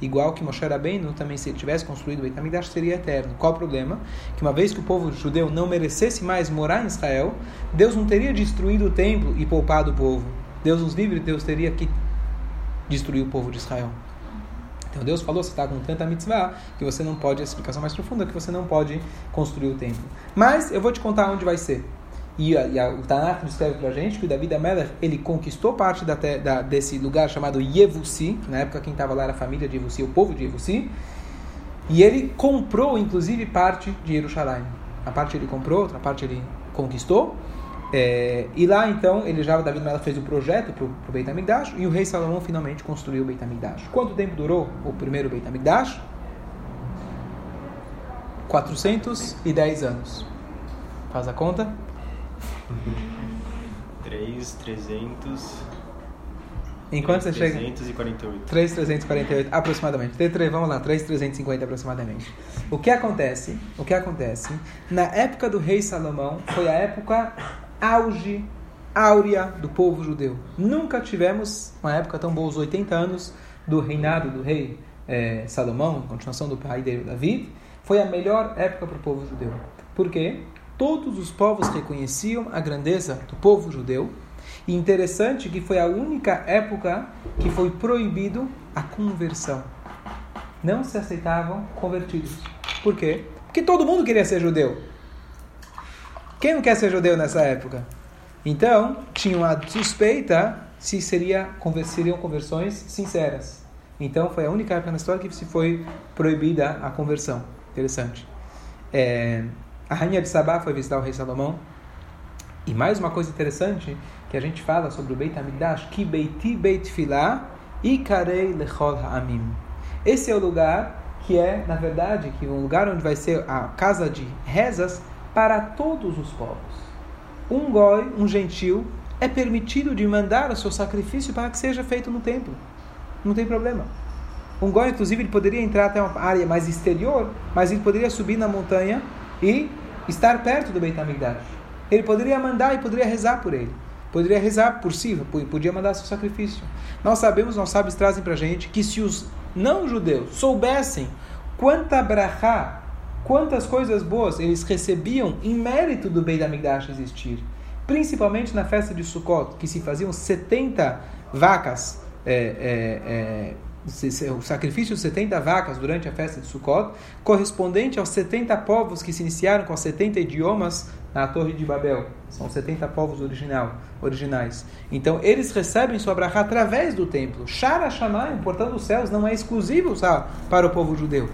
Speaker 1: Igual que Moshe Rabbeinu também, se ele tivesse construído o Beit HaMikdash, seria eterno. Qual o problema? Que uma vez que o povo judeu não merecesse mais morar em Israel, Deus não teria destruído o templo e poupado o povo. Deus nos livre, Deus teria que destruir o povo de Israel. Então Deus falou, você está com tanta mitzvah, que você não pode, a explicação mais profunda, que você não pode construir o templo. Mas eu vou te contar onde vai ser. E, a, e a, o Tanakh descreve para a gente que o David Amelech, ele conquistou parte da, da, desse lugar chamado Yevusi, na época quem estava lá era a família de Yevusi, o povo de Yevusi, e ele comprou, inclusive, parte de Jerusalém. A parte ele comprou, outra parte ele conquistou, É, e lá então, ele já, David Melech fez o projeto para o Beit HaMikdash e o rei Salomão finalmente construiu o Beit HaMikdash. Quanto tempo durou o primeiro Beit HaMikdash? 410 anos. Faz a conta?
Speaker 4: 3, 300.
Speaker 1: Enquanto você chega.
Speaker 4: 348.
Speaker 1: 3,348 aproximadamente. T3, vamos lá, 3,350 aproximadamente. O que acontece? O que acontece? Na época do rei Salomão foi a época auge, áurea do povo judeu. Nunca tivemos uma época tão boa, os 80 anos do reinado do rei eh, Salomão, continuação do pai dele, David, foi a melhor época para o povo judeu. Por quê? Todos os povos reconheciam a grandeza do povo judeu. E interessante que foi a única época que foi proibido a conversão. Não se aceitavam convertidos. Por quê? Porque todo mundo queria ser judeu. Quem não quer ser judeu nessa época? Então, tinham a suspeita se seria, seriam conversões sinceras. Então, foi a única época na história que se foi proibida a conversão. Interessante. É, a rainha de Sabá foi visitar o rei Salomão. E mais uma coisa interessante que a gente fala sobre o Beit HaMikdash, que Beiti Beit Filah e Karei Lechol Ha'amim. Esse é o lugar que é, na verdade, que é um lugar onde vai ser a casa de rezas para todos os povos. Um goi, um gentil, é permitido de mandar o seu sacrifício para que seja feito no templo. Não tem problema. Um goi, inclusive, ele poderia entrar até uma área mais exterior, mas ele poderia subir na montanha e estar perto do Beit HaMikdash. Ele poderia mandar e poderia rezar por ele. Poderia rezar por si, podia mandar seu sacrifício. Nós sabemos, nossos sábios trazem para gente que se os não-judeus soubessem quanta brachá, quantas coisas boas eles recebiam em mérito do Beit HaMikdash existir, principalmente na festa de Sukkot, que se faziam 70 vacas, é, é, é, o sacrifício de 70 vacas durante a festa de Sukkot, correspondente aos 70 povos que se iniciaram com os 70 idiomas na Torre de Babel. São 70 povos original, originais. Então, eles recebem sua brachá através do templo. Shara Shamayim, portanto, os céus, não é exclusivo para o povo judeu.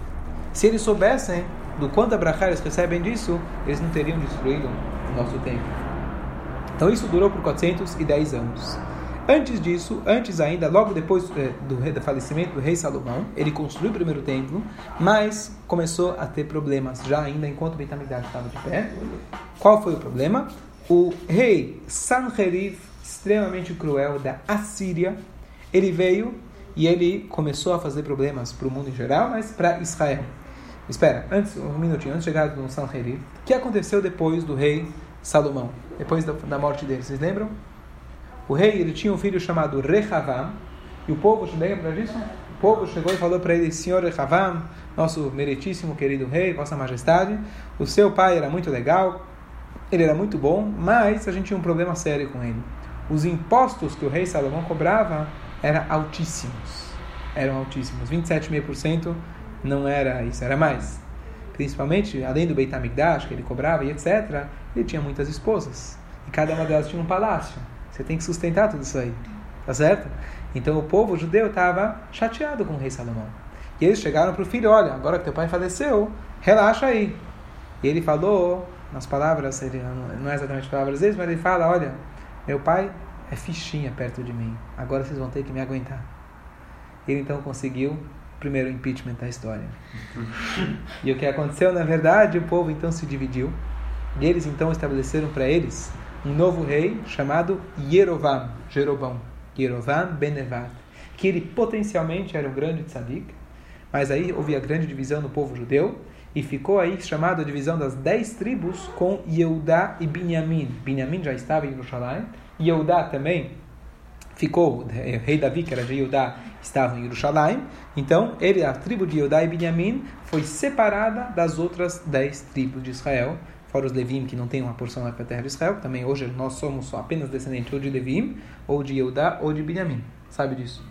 Speaker 1: Se eles soubessem do quanto a brachá eles recebem disso, eles não teriam destruído o nosso templo. Então, isso durou por 410 anos. Antes disso, antes ainda, logo depois é, do, falecimento do rei Salomão, ele construiu o primeiro templo, mas começou a ter problemas, já ainda enquanto o estava de pé. Qual foi o problema? O rei Sanherib, extremamente cruel da Assíria, ele veio e ele começou a fazer problemas para o mundo em geral, mas para Israel. Espera, antes, um minutinho, antes de chegar no Sanherib, o que aconteceu depois do rei Salomão, depois da, da morte dele, vocês lembram? O rei ele tinha um filho chamado Rehavam, e o povo, lembra disso? O povo chegou e falou para ele: Senhor Rehavam, nosso meritíssimo querido rei, Vossa Majestade, o seu pai era muito legal, ele era muito bom, mas a gente tinha um problema sério com ele. Os impostos que o rei Salomão cobrava eram altíssimos. Eram altíssimos. 27,5% não era isso, era mais. Principalmente, além do Beit HaMikdash, que ele cobrava e etc., ele tinha muitas esposas. E cada uma delas tinha um palácio. Você tem que sustentar tudo isso aí. Tá certo? Então o povo judeu estava chateado com o rei Salomão. E eles chegaram para o filho: Olha, agora que teu pai faleceu, relaxa aí. E ele falou, nas palavras, ele, não é exatamente palavras deles, mas ele fala: Olha, meu pai é fichinha perto de mim. Agora vocês vão ter que me aguentar. Ele então conseguiu o primeiro impeachment da história. *laughs* e o que aconteceu, na verdade, o povo então se dividiu. E eles então estabeleceram para eles um novo rei chamado Yerovam, Jerovam, Yerovam Benevat, que ele potencialmente era um grande tzadik, mas aí houve a grande divisão no povo judeu, e ficou aí chamada a divisão das dez tribos com Yehudá e Binyamin. Binyamin já estava em Jerusalém, Yehudá também ficou, o rei Davi, que era de Yehudá, estava em Jerusalém, então ele, a tribo de Yehudá e Binyamin, foi separada das outras dez tribos de Israel, fora os Levim, que não tem uma porção lá para a terra de Israel, também hoje nós somos apenas descendentes ou de Levim, ou de Eudá, ou de Benjamim. Sabe disso?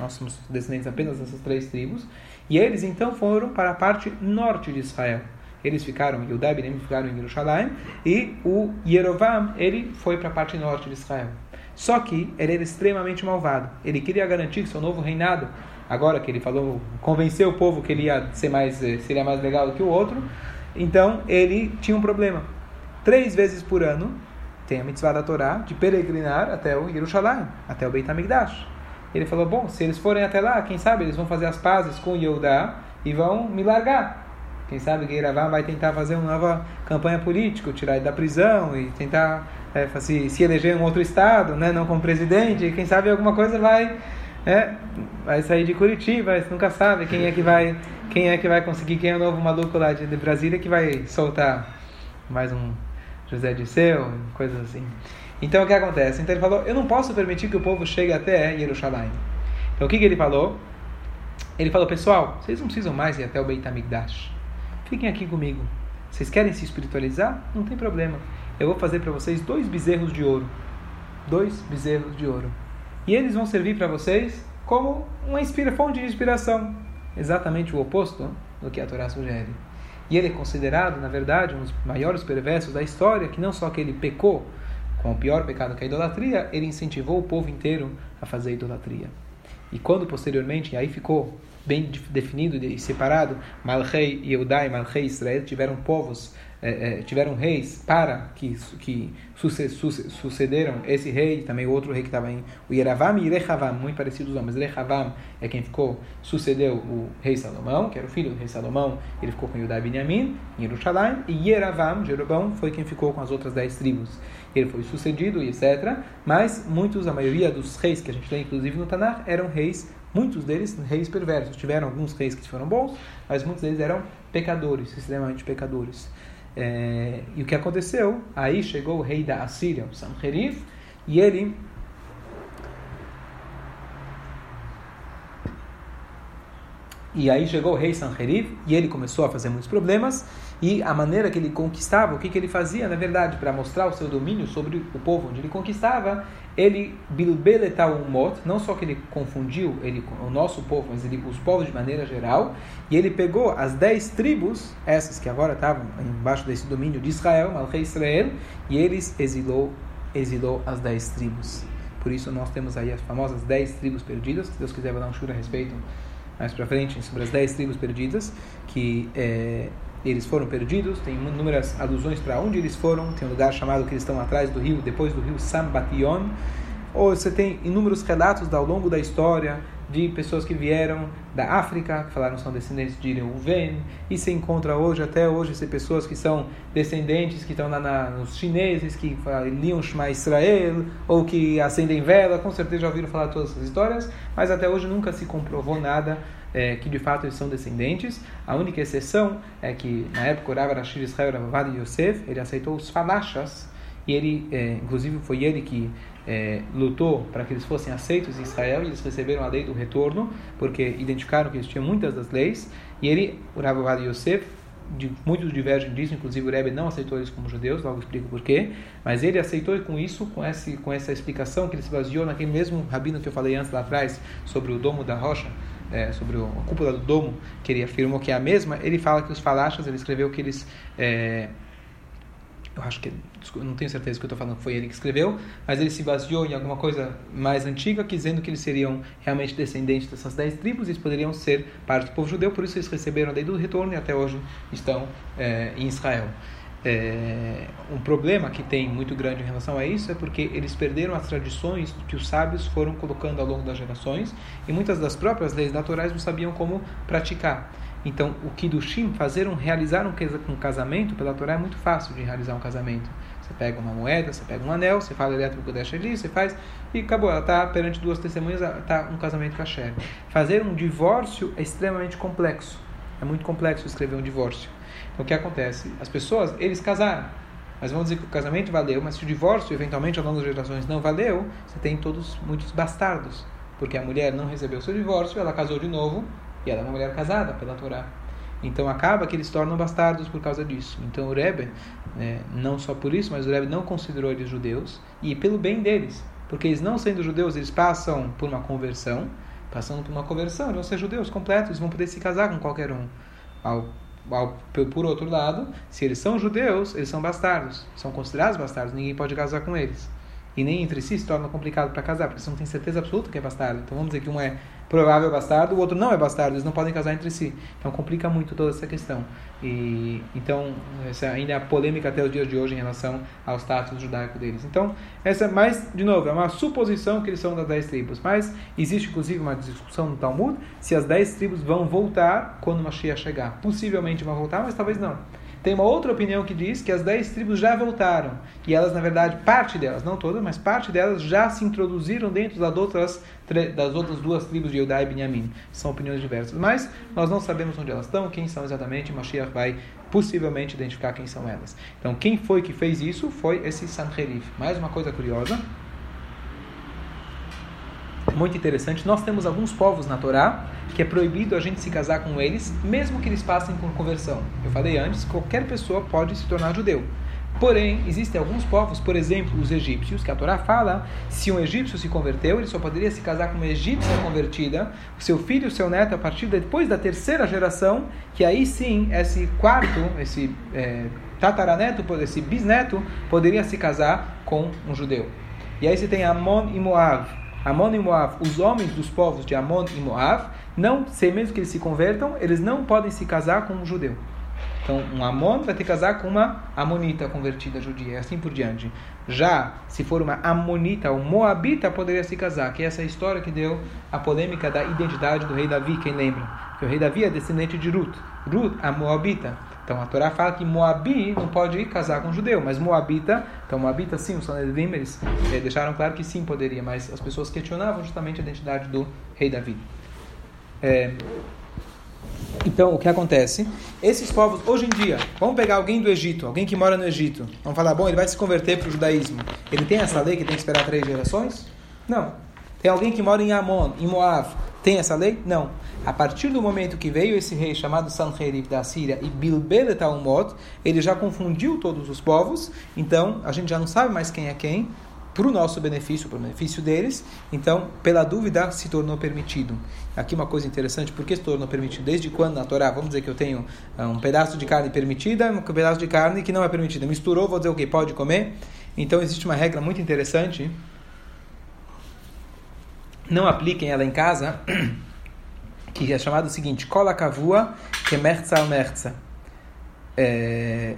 Speaker 1: Nós somos descendentes apenas dessas três tribos. E eles então foram para a parte norte de Israel. Eles ficaram, Eudá e Benjamim ficaram em Jerusalém, e o Yerovam, ele foi para a parte norte de Israel. Só que ele era extremamente malvado. Ele queria garantir que seu novo reinado, agora que ele falou, convenceu o povo que ele ia ser mais, eh, seria mais legal do que o outro, então ele tinha um problema. Três vezes por ano, tem a mitzvah da Torá de peregrinar até o Jerusalém, até o Beit HaMikdash. Ele falou, bom, se eles forem até lá, quem sabe eles vão fazer as pazes com Yehudá e vão me largar. Quem sabe que Iravam vai tentar fazer uma nova campanha política, tirar ele da prisão e tentar é, se, se eleger em um outro estado, né, não como presidente. Quem sabe alguma coisa vai é, vai sair de Curitiba, você nunca sabe quem é que vai quem é que vai conseguir, quem é o novo maluco lá de, de Brasília que vai soltar mais um José Disseu, coisas assim. Então o que acontece? Então ele falou: Eu não posso permitir que o povo chegue até Jerusalém. Então o que, que ele falou? Ele falou: Pessoal, vocês não precisam mais ir até o Beit HaMikdash. Fiquem aqui comigo. Vocês querem se espiritualizar? Não tem problema. Eu vou fazer para vocês dois bezerros de ouro. Dois bezerros de ouro. E eles vão servir para vocês como uma fonte de inspiração. Exatamente o oposto do que a Torá sugere. E ele é considerado, na verdade, um dos maiores perversos da história, que não só que ele pecou com o pior pecado que é a idolatria, ele incentivou o povo inteiro a fazer idolatria. E quando posteriormente, aí ficou bem definido e separado, Malchei e Eudai, Malchei e Israel tiveram povos é, é, tiveram reis para que, que sucederam esse rei, também o outro rei que estava em o Yeravam e Rehavam, muito parecidos os nomes. Rehavam é quem ficou, sucedeu o rei Salomão, que era o filho do rei Salomão, ele ficou com Yudá e Benjamim em Jerusalém, e Yeravam, Jeroboão, foi quem ficou com as outras dez tribos. Ele foi sucedido e etc. Mas muitos, a maioria dos reis que a gente tem, inclusive no Tanakh, eram reis Muitos deles reis perversos. Tiveram alguns reis que foram bons, mas muitos deles eram pecadores, extremamente pecadores. É, e o que aconteceu? Aí chegou o rei da Assíria, o Sanherif, e ele E aí chegou o rei Sanherif e ele começou a fazer muitos problemas. E a maneira que ele conquistava, o que, que ele fazia, na verdade, para mostrar o seu domínio sobre o povo onde ele conquistava, ele bilbeletal umot, não só que ele confundiu ele o nosso povo, mas ele, os povos de maneira geral, e ele pegou as dez tribos, essas que agora estavam embaixo desse domínio de Israel, Malchei Israel, e eles exilou, exilou as dez tribos. Por isso nós temos aí as famosas dez tribos perdidas, se Deus quiser vou dar um chura a respeito mais para frente sobre as dez tribos perdidas, que é, eles foram perdidos, tem inúmeras alusões para onde eles foram, tem um lugar chamado que eles estão atrás do rio, depois do rio Sambation, ou você tem inúmeros relatos ao longo da história de pessoas que vieram da África, que falaram que são descendentes de Reuven, e se encontra hoje, até hoje, se pessoas que são descendentes, que estão lá na, nos chineses, que liam Shema Israel, ou que acendem vela, com certeza já ouviram falar todas essas histórias, mas até hoje nunca se comprovou nada é, que de fato eles são descendentes. A única exceção é que na época o Rav Rashid Israel Ravavad Yosef, ele aceitou os falachas, e ele, é, inclusive foi ele que é, lutou para que eles fossem aceitos em Israel e eles receberam a lei do retorno, porque identificaram que eles tinham muitas das leis, e ele, o Rav Yosef, de, muitos divergem disso, inclusive o Rebbe não aceitou eles como judeus, logo explico porquê, mas ele aceitou com isso, com, esse, com essa explicação que ele se baseou naquele mesmo rabino que eu falei antes lá atrás, sobre o domo da rocha, é, sobre a cúpula do domo, que ele afirmou que é a mesma, ele fala que os falachas, ele escreveu que eles é, eu acho que, não tenho certeza que eu estou falando foi ele que escreveu, mas ele se baseou em alguma coisa mais antiga, dizendo que eles seriam realmente descendentes dessas dez tribos, e eles poderiam ser parte do povo judeu, por isso eles receberam a lei do retorno e até hoje estão é, em Israel. É, um problema que tem muito grande em relação a isso é porque eles perderam as tradições que os sábios foram colocando ao longo das gerações e muitas das próprias leis naturais não sabiam como praticar. Então, o Kiddushim, fazer um, realizar um casamento pela Torá é muito fácil de realizar um casamento. Você pega uma moeda, você pega um anel, você fala direto para o Kodesh ali, você faz e acabou. Ela está perante duas testemunhas, está um casamento kasher. Fazer um divórcio é extremamente complexo. É muito complexo escrever um divórcio. Então, o que acontece? As pessoas, eles casaram. Mas vamos dizer que o casamento valeu, mas se o divórcio, eventualmente, ao longo das gerações, não valeu, você tem todos muitos bastardos. Porque a mulher não recebeu seu divórcio, ela casou de novo, e ela é uma mulher casada pela Torá. Então acaba que eles tornam bastardos por causa disso. Então o Rebbe, né, não só por isso, mas o Rebbe não considerou eles judeus, e pelo bem deles. Porque eles não sendo judeus, eles passam por uma conversão, passando por uma conversão, eles vão ser judeus completos, vão poder se casar com qualquer um. Ao, ao, por outro lado, se eles são judeus, eles são bastardos, são considerados bastardos, ninguém pode casar com eles. E nem entre si se torna complicado para casar, porque você não tem certeza absoluta que é bastardo. Então vamos dizer que um é provável bastardo, o outro não é bastardo, eles não podem casar entre si. Então complica muito toda essa questão. E então essa ainda é a polêmica até os dias de hoje em relação ao status judaico deles. Então essa mais de novo é uma suposição que eles são das dez tribos, mas existe inclusive uma discussão no Talmud se as dez tribos vão voltar quando Mashiach chegar. Possivelmente vão voltar, mas talvez não. Tem uma outra opinião que diz que as dez tribos já voltaram. E elas, na verdade, parte delas, não todas, mas parte delas já se introduziram dentro das outras, das outras duas tribos de Eudá e Benjamim. São opiniões diversas. Mas nós não sabemos onde elas estão, quem são exatamente. Mashiach vai possivelmente identificar quem são elas. Então, quem foi que fez isso foi esse Sanherif. Mais uma coisa curiosa muito interessante. Nós temos alguns povos na Torá que é proibido a gente se casar com eles, mesmo que eles passem por conversão. Eu falei antes, qualquer pessoa pode se tornar judeu. Porém, existem alguns povos, por exemplo, os egípcios, que a Torá fala, se um egípcio se converteu, ele só poderia se casar com uma egípcia convertida, o seu filho o seu neto, a partir de, depois da terceira geração, que aí sim, esse quarto, esse é, tataraneto, esse bisneto, poderia se casar com um judeu. E aí você tem Amon e Moab, Amon e Moab, os homens dos povos de Amon e Moab, não, sem mesmo que eles se convertam, eles não podem se casar com um judeu. Então, um Amon vai ter que casar com uma Amonita convertida judia, e assim por diante. Já, se for uma Amonita ou Moabita, poderia se casar, que é essa história que deu a polêmica da identidade do rei Davi, quem lembra? Que o rei Davi é descendente de Ruth. Ruth, a Moabita. Então a Torá fala que Moabi não pode ir casar com um judeu, mas Moabita, então Moabita sim, os Sanedrim, eles eh, deixaram claro que sim poderia, mas as pessoas questionavam justamente a identidade do rei Davi. É, então, o que acontece? Esses povos, hoje em dia, vamos pegar alguém do Egito, alguém que mora no Egito, vamos falar, bom, ele vai se converter para o judaísmo. Ele tem essa lei que tem que esperar três gerações? Não. Tem alguém que mora em Amon, em Moab, tem essa lei? Não. A partir do momento que veio esse rei chamado Sanherib da Síria e Bilbelet Talmud, ele já confundiu todos os povos, então a gente já não sabe mais quem é quem, para o nosso benefício, para o benefício deles, então, pela dúvida, se tornou permitido. Aqui uma coisa interessante, por que se tornou permitido? Desde quando na Torá, vamos dizer que eu tenho ah, um pedaço de carne permitida, um pedaço de carne que não é permitida. Misturou, vou dizer o que? Pode comer? Então, existe uma regra muito interessante, não apliquem ela em casa, *clears throat* que é chamado o seguinte: cola cavua que merza al merza. É,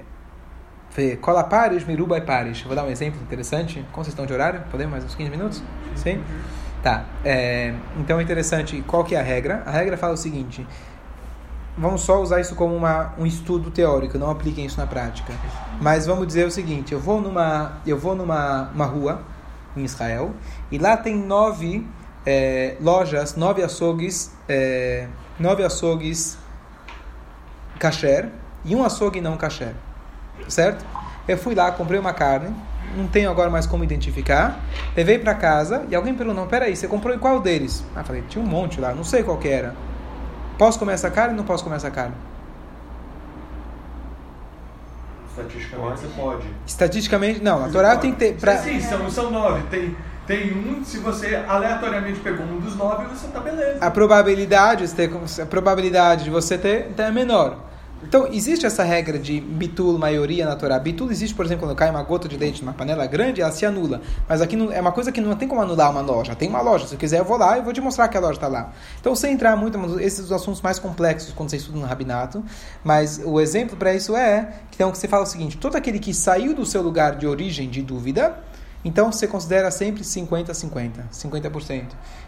Speaker 1: cola pares, miruba e pares. Vou dar um exemplo interessante. Como vocês estão de horário? Podemos mais uns 15 minutos? Sim? Tá. É, então é interessante. Qual que é a regra? A regra fala o seguinte. Vamos só usar isso como uma, um estudo teórico, não apliquem isso na prática. Mas vamos dizer o seguinte: eu vou numa, eu vou numa uma rua em Israel e lá tem nove é, lojas, nove açougues, é, nove açougues kasher e um açougue não kasher, certo? Eu fui lá, comprei uma carne, não tenho agora mais como identificar, levei para casa e alguém perguntou, não, peraí, você comprou em qual deles? Ah, falei, tinha um monte lá, não sei qual que era. Posso comer essa carne ou não posso comer essa carne?
Speaker 3: Estatisticamente você pode.
Speaker 1: Estatisticamente, não. A Torá tem que ter. Pra...
Speaker 3: Sim, são, são nove. Tem, tem um, se você aleatoriamente pegou um dos nove, você tá beleza.
Speaker 1: A probabilidade, a probabilidade de você ter então é menor. Então, existe essa regra de bitul, maioria na Torá. Bitul existe, por exemplo, quando cai uma gota de leite numa panela grande, ela se anula. Mas aqui não, é uma coisa que não tem como anular uma loja. Tem uma loja. Se eu quiser, eu vou lá e vou te mostrar que a loja está lá. Então, sem entrar muito, esses são os assuntos mais complexos quando você estuda no rabinato. Mas o exemplo para isso é que, então, que você fala o seguinte: todo aquele que saiu do seu lugar de origem de dúvida, então você considera sempre 50-50, 50%.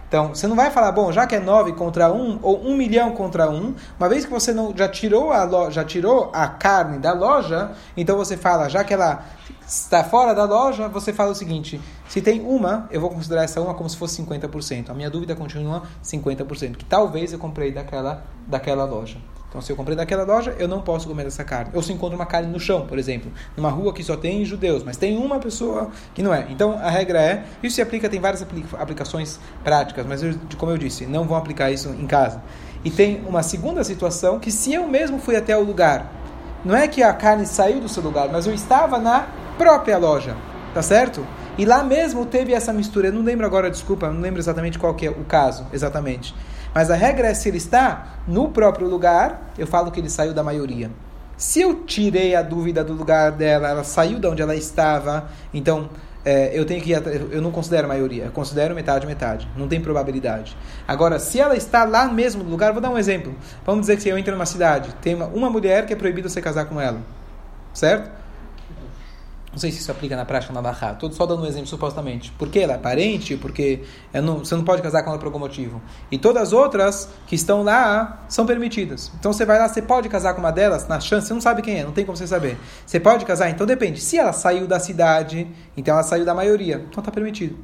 Speaker 1: Então, você não vai falar, bom, já que é 9 contra 1 ou 1 milhão contra 1, uma vez que você não, já, tirou a loja, já tirou a carne da loja, então você fala, já que ela está fora da loja, você fala o seguinte: se tem uma, eu vou considerar essa uma como se fosse 50%. A minha dúvida continua 50%, que talvez eu comprei daquela, daquela loja. Então, se eu comprei daquela loja, eu não posso comer essa carne. Ou se encontro uma carne no chão, por exemplo, numa rua que só tem judeus, mas tem uma pessoa que não é. Então, a regra é, isso se aplica, tem várias aplicações práticas, mas eu, como eu disse, não vão aplicar isso em casa. E tem uma segunda situação que se eu mesmo fui até o lugar, não é que a carne saiu do seu lugar, mas eu estava na própria loja, tá certo? E lá mesmo teve essa mistura. Eu não lembro agora, desculpa, não lembro exatamente qual que é o caso, exatamente. Mas a regra é se ele está no próprio lugar, eu falo que ele saiu da maioria. Se eu tirei a dúvida do lugar dela, ela saiu de onde ela estava, então é, eu tenho que eu não considero maioria, eu considero metade metade, não tem probabilidade. Agora, se ela está lá mesmo no lugar, vou dar um exemplo. Vamos dizer que eu entro numa cidade, tem uma, uma mulher que é proibido você casar com ela, certo? Não sei se isso aplica na prática na Bahá. Estou só dando um exemplo supostamente. Porque ela é parente, porque é você não pode casar com ela por algum motivo. E todas as outras que estão lá são permitidas. Então você vai lá, você pode casar com uma delas, na chance, você não sabe quem é, não tem como você saber. Você pode casar? Então depende. Se ela saiu da cidade, então ela saiu da maioria. Então está permitido.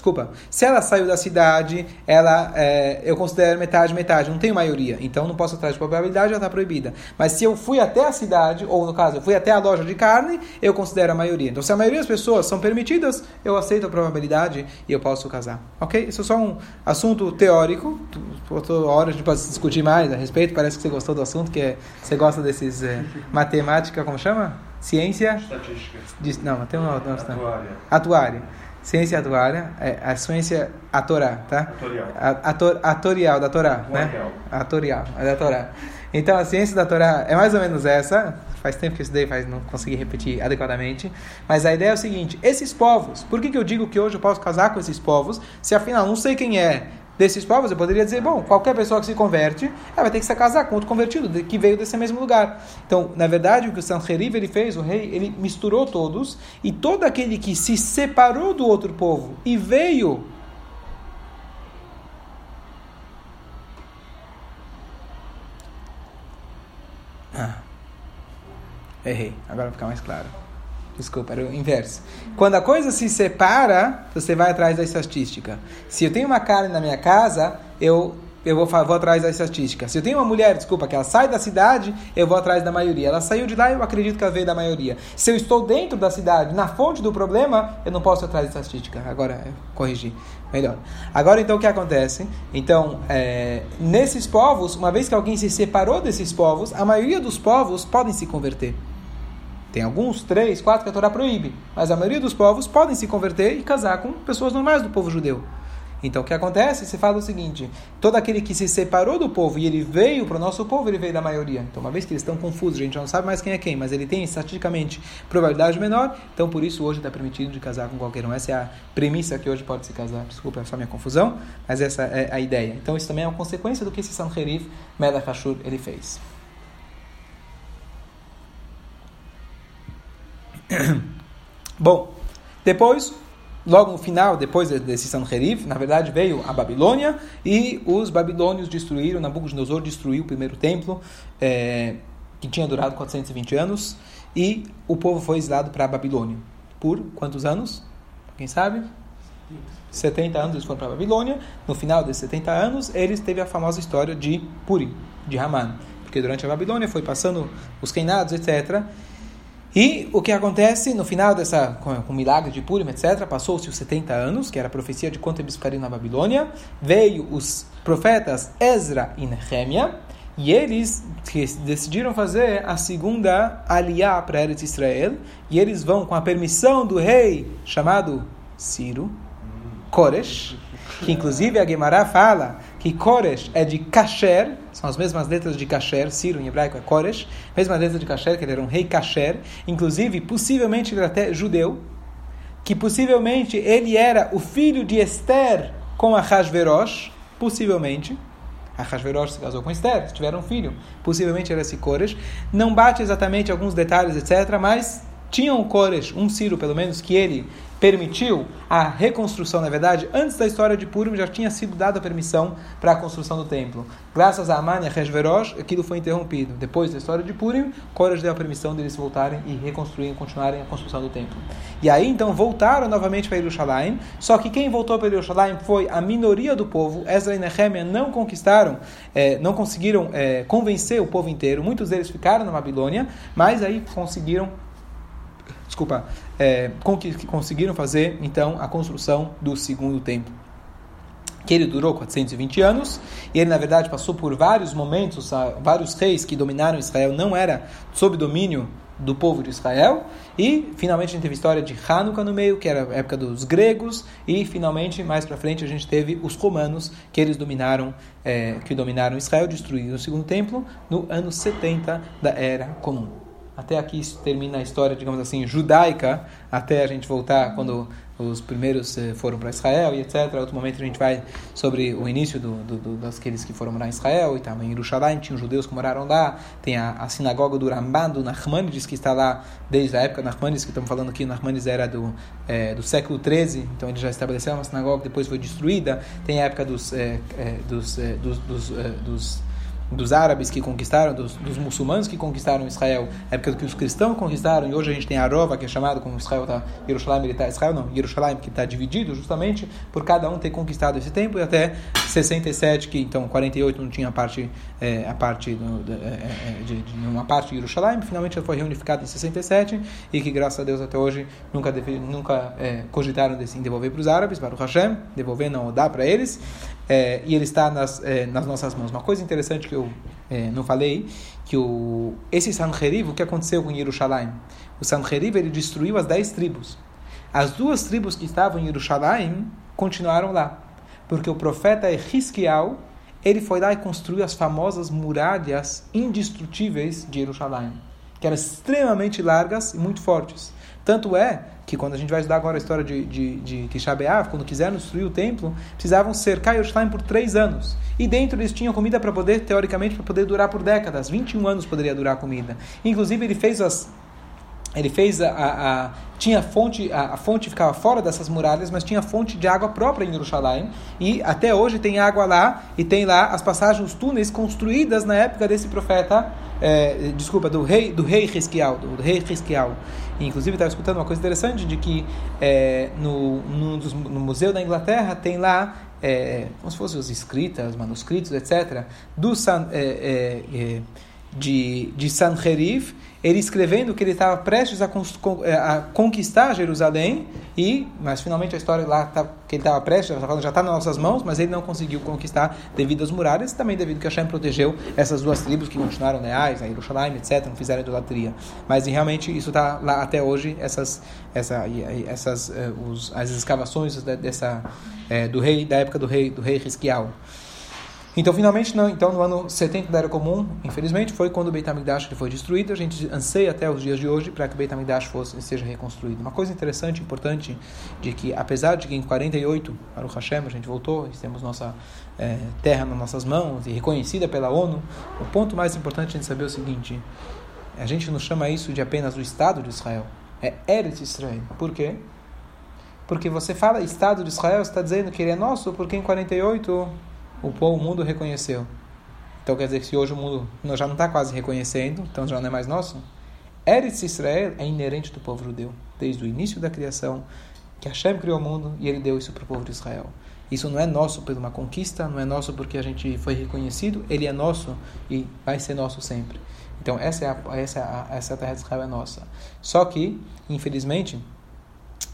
Speaker 1: Desculpa. Se ela saiu da cidade, ela é, eu considero metade, metade. Não tenho maioria. Então não posso atrás de probabilidade, ela está proibida. Mas se eu fui até a cidade, ou no caso, eu fui até a loja de carne, eu considero a maioria. Então se a maioria das pessoas são permitidas, eu aceito a probabilidade e eu posso casar. Ok? Isso é só um assunto teórico. Outra hora a gente pode discutir mais a respeito. Parece que você gostou do assunto, que é, você gosta desses é, *laughs* matemática, como chama? Ciência?
Speaker 3: Estatística.
Speaker 1: de- não, tem uma outra.
Speaker 3: Atuária.
Speaker 1: Atuária. Ciência atuária, é a ciência a Torá, tá?
Speaker 3: Atorial.
Speaker 1: A- Ator, atorial da Torá, né?
Speaker 3: Atorial.
Speaker 1: Atorial, é da Torá. Então a ciência da Torá é mais ou menos essa. Faz tempo que eu estudei, faz, não consegui repetir adequadamente. Mas a ideia é o seguinte: esses povos, por que, que eu digo que hoje eu posso casar com esses povos? Se afinal não sei quem é desses povos, eu poderia dizer, bom, qualquer pessoa que se converte, ela vai ter que se casar com outro convertido que veio desse mesmo lugar. Então, na verdade, o que o Sanherib ele fez, o rei, ele misturou todos e todo aquele que se separou do outro povo e veio Ah. Errei. Agora vai ficar mais claro. Desculpa, era o inverso. Quando a coisa se separa, você vai atrás da estatística. Se eu tenho uma carne na minha casa, eu, eu vou, vou atrás da estatística. Se eu tenho uma mulher, desculpa, que ela sai da cidade, eu vou atrás da maioria. Ela saiu de lá, eu acredito que ela veio da maioria. Se eu estou dentro da cidade, na fonte do problema, eu não posso ir atrás da estatística. Agora, corrigi. Melhor. Agora, então, o que acontece? Então, é, nesses povos, uma vez que alguém se separou desses povos, a maioria dos povos podem se converter. Tem alguns, três, quatro, que a Torá proíbe. Mas a maioria dos povos podem se converter e casar com pessoas normais do povo judeu. Então o que acontece? Você fala o seguinte: todo aquele que se separou do povo e ele veio para o nosso povo, ele veio da maioria. Então, uma vez que eles estão confusos, a gente não sabe mais quem é quem, mas ele tem estatisticamente probabilidade menor, então por isso hoje está permitido de casar com qualquer um. Essa é a premissa que hoje pode se casar. Desculpa, é só minha confusão, mas essa é a ideia. Então isso também é uma consequência do que esse Sanherif Melech Hashur ele fez. *coughs* Bom, depois, logo no final, depois de- desse Sanherif, na verdade veio a Babilônia e os babilônios destruíram, Nabucodonosor destruiu o primeiro templo, eh, que tinha durado 420 anos, e o povo foi exilado para a Babilônia. Por quantos anos? Quem sabe? 70 anos eles foram para a Babilônia. No final desses 70 anos, eles teve a famosa história de Purim, de Haman. Porque durante a Babilônia foi passando os queinados, etc. E o que acontece no final dessa, com, o milagre de Purim, etc., passou-se os 70 anos, que era a profecia de quanto eles ficariam na Babilônia, veio os profetas Ezra e Nehemia, e eles decidiram fazer a segunda aliá para Eretz Israel, e eles vão com a permissão do rei chamado Ciro, Koresh, que inclusive a Gemara fala que Koresh é de Kasher, são as mesmas letras de Kasher, Ciro em hebraico é Koresh, mesma letra de Kasher, que ele era um rei Kasher, inclusive possivelmente ele era até judeu, que possivelmente ele era o filho de Esther com Ahasverosh, possivelmente, Ahasverosh se casou com Esther, tiveram um filho, possivelmente era esse Koresh, não bate exatamente alguns detalhes, etc., mas tinha um Koresh, um Ciro pelo menos, que ele permitiu a reconstrução, na verdade, antes da história de Purim já tinha sido dada a permissão para a construção do templo. Graças a Amã e a Heshverosh, aquilo foi interrompido. Depois da história de Purim, Koresh deu a permissão deles voltarem e reconstruírem, continuarem a construção do templo. E aí, então, voltaram novamente para Jerusalém, só que quem voltou para Jerusalém foi a minoria do povo. Ezra e Nehemia não conquistaram, eh, não conseguiram eh, convencer o povo inteiro. Muitos deles ficaram na Babilônia, mas aí conseguiram desculpa, é, com que, conseguiram fazer então a construção do segundo templo. Que ele durou 420 anos, e ele na verdade passou por vários momentos, vários reis que dominaram Israel, não era sob domínio do povo de Israel, e finalmente a gente teve a história de Hanukkah no meio, que era a época dos gregos, e finalmente mais para frente a gente teve os romanos, que eles dominaram, é, que dominaram Israel, destruíram o segundo templo no ano 70 da Era Comum. Até aqui termina a história, digamos assim, judaica, até a gente voltar quando os primeiros eh, foram para Israel e etc. Outro momento a gente vai sobre o início do, do, do daqueles que foram morar em Israel e também em Jerusalém, tinha os judeus que moraram lá, tem a, a sinagoga do Ramban, do Nachmanides, que está lá desde a época, Nachmanides, que estamos falando aqui, Nachmanides era do, é, do século 13, então ele já estabeleceu uma sinagoga, depois foi destruída, tem a época dos, é, é, dos, dos, dos, dos dos árabes que conquistaram, dos, dos, muçulmanos que conquistaram Israel, época que os cristãos conquistaram, e hoje a gente tem a Rova, que é chamado como Israel, tá, Jerusalém, ele tá, Israel não, Jerusalém, que está dividido justamente por cada um ter conquistado esse tempo, e até 67, que então 48 não tinha a parte, é, a parte do, de, é, é, de, de, uma parte de Jerusalém, finalmente ela foi reunificada em 67, e que graças a Deus até hoje nunca, deve, nunca é, cogitaram de se devolver para os árabes, para o Hashem, devolver não dá para eles, é, e ele está nas, é, nas nossas mãos. Uma coisa interessante que eu é, não falei, que o, esse Sanherib, o que aconteceu com Jerusalém? O Sanherib, ele destruiu as dez tribos. As duas tribos que estavam em Jerusalém continuaram lá, porque o profeta Ezequiel, ele foi lá e construiu as famosas muralhas indestrutíveis de Jerusalém, que eram extremamente largas e muito fortes. Tanto é que quando a gente vai estudar agora a história de, de, de Tisha B'Av, quando quiseram destruir o templo, precisavam cercar Yerushalayim por três anos. E dentro eles tinham comida para poder, teoricamente, para poder durar por décadas. 21 anos poderia durar a comida. Inclusive, ele fez as ele fez a, a, a tinha fonte a, a, fonte ficava fora dessas muralhas mas tinha fonte de água própria em Jerusalém. E até hoje tem água lá e tem lá as passagens os túneis construídas na época desse profeta é, desculpa do rei do rei Risquial do, do rei Risquial inclusive estava escutando uma coisa interessante de que é, no, no, no museu da Inglaterra tem lá é, como se fossem os escritas manuscritos etc do San, é, é, é de de Sanherif ele escrevendo que ele estava prestes a, eh, a, conquistar Jerusalém, e mas finalmente a história lá tá, que ele estava prestes, já está nas nossas mãos, mas ele não conseguiu conquistar devido às muralhas, também devido que Hashem protegeu essas duas tribos que continuaram leais, a Jerusalém, etc., não fizeram idolatria. Mas realmente isso está lá até hoje, essas, essa, essas, uh, os, as escavações dessa, uh, do rei, da época do rei, do rei Risquial. Então, finalmente, não, então, no ano 70 da Era Comum, infelizmente, foi quando o Beit HaMikdash foi destruído. A gente anseia até os dias de hoje para que o Beit HaMikdash fosse, seja reconstruído. Uma coisa interessante, importante, de que apesar de que em 48, para o Hashem, a gente voltou, temos nossa é, terra nas nossas mãos e reconhecida pela ONU, o ponto mais importante a gente saber é o seguinte, a gente não chama isso de apenas o Estado de Israel, é Eretz Israel. Por quê? Porque você fala Estado de Israel, você está dizendo que ele é nosso, porque em 48 o povo, o mundo reconheceu. Então quer dizer que se hoje o mundo já não está quase reconhecendo, então já não é mais nosso. Eretz Israel é inerente do povo judeu, desde o início da criação, que Hashem criou o mundo e ele deu isso para o povo de Israel. Isso não é nosso por uma conquista, não é nosso porque a gente foi reconhecido, ele é nosso e vai ser nosso sempre. Então essa é a, essa, é a, essa terra de Israel é nossa. Só que, infelizmente,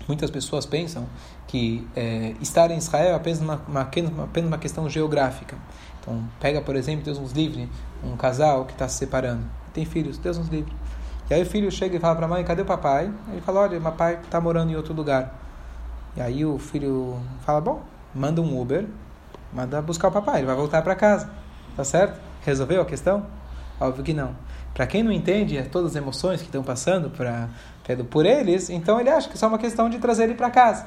Speaker 1: muitas pessoas pensam que é, estar em Israel é apenas uma, uma, apenas uma questão geográfica. Então, pega, por exemplo, Deus nos livre, um casal que está se separando, tem filhos, Deus nos livre. E aí o filho chega e fala para a mãe, cadê o papai? Ele fala, olha, o papai está morando em outro lugar. E aí o filho fala, bom, manda um Uber, manda buscar o papai, ele vai voltar para casa. Tá certo? Resolveu a questão? Óbvio que não. Para quem não entende todas as emoções que estão passando pra, por eles, então ele acha que é só uma questão de trazer ele para casa.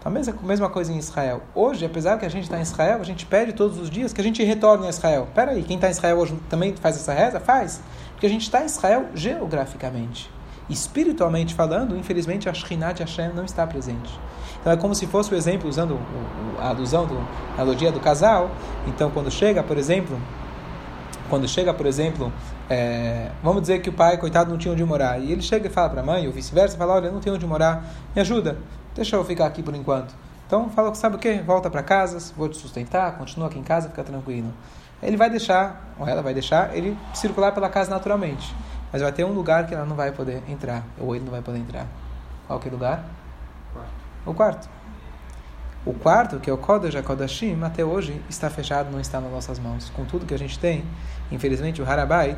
Speaker 1: Então, a mesma, mesma coisa em Israel. Hoje, apesar que a gente está em Israel, a gente pede todos os dias que a gente retorne a Israel. Espera aí, quem está em Israel hoje também faz essa reza? Faz. Porque a gente está em Israel geograficamente. Espiritualmente falando, infelizmente, a Shekhinah de Hashem não está presente. Então, é como se fosse o exemplo, usando a alusão, do, a analogia do casal. Então, quando chega, por exemplo, quando chega, por exemplo, é, vamos dizer que o pai, coitado, não tinha onde morar. E ele chega e fala para a mãe, ou vice-versa, fala, olha, não tenho onde morar, me ajuda deixa eu ficar aqui por enquanto. Então fala, sabe o que? Volta para casa, vou te sustentar, continua aqui em casa, fica tranquilo. Ele vai deixar, ou ela vai deixar, ele circular pela casa naturalmente. Mas vai ter um lugar que ela não vai poder entrar, ou ele não vai poder entrar. Qual que é o lugar? O quarto. O quarto, que é o Kodesh HaKodashim, até hoje está fechado, não está nas nossas mãos. Com tudo que a gente tem, infelizmente o Harabait,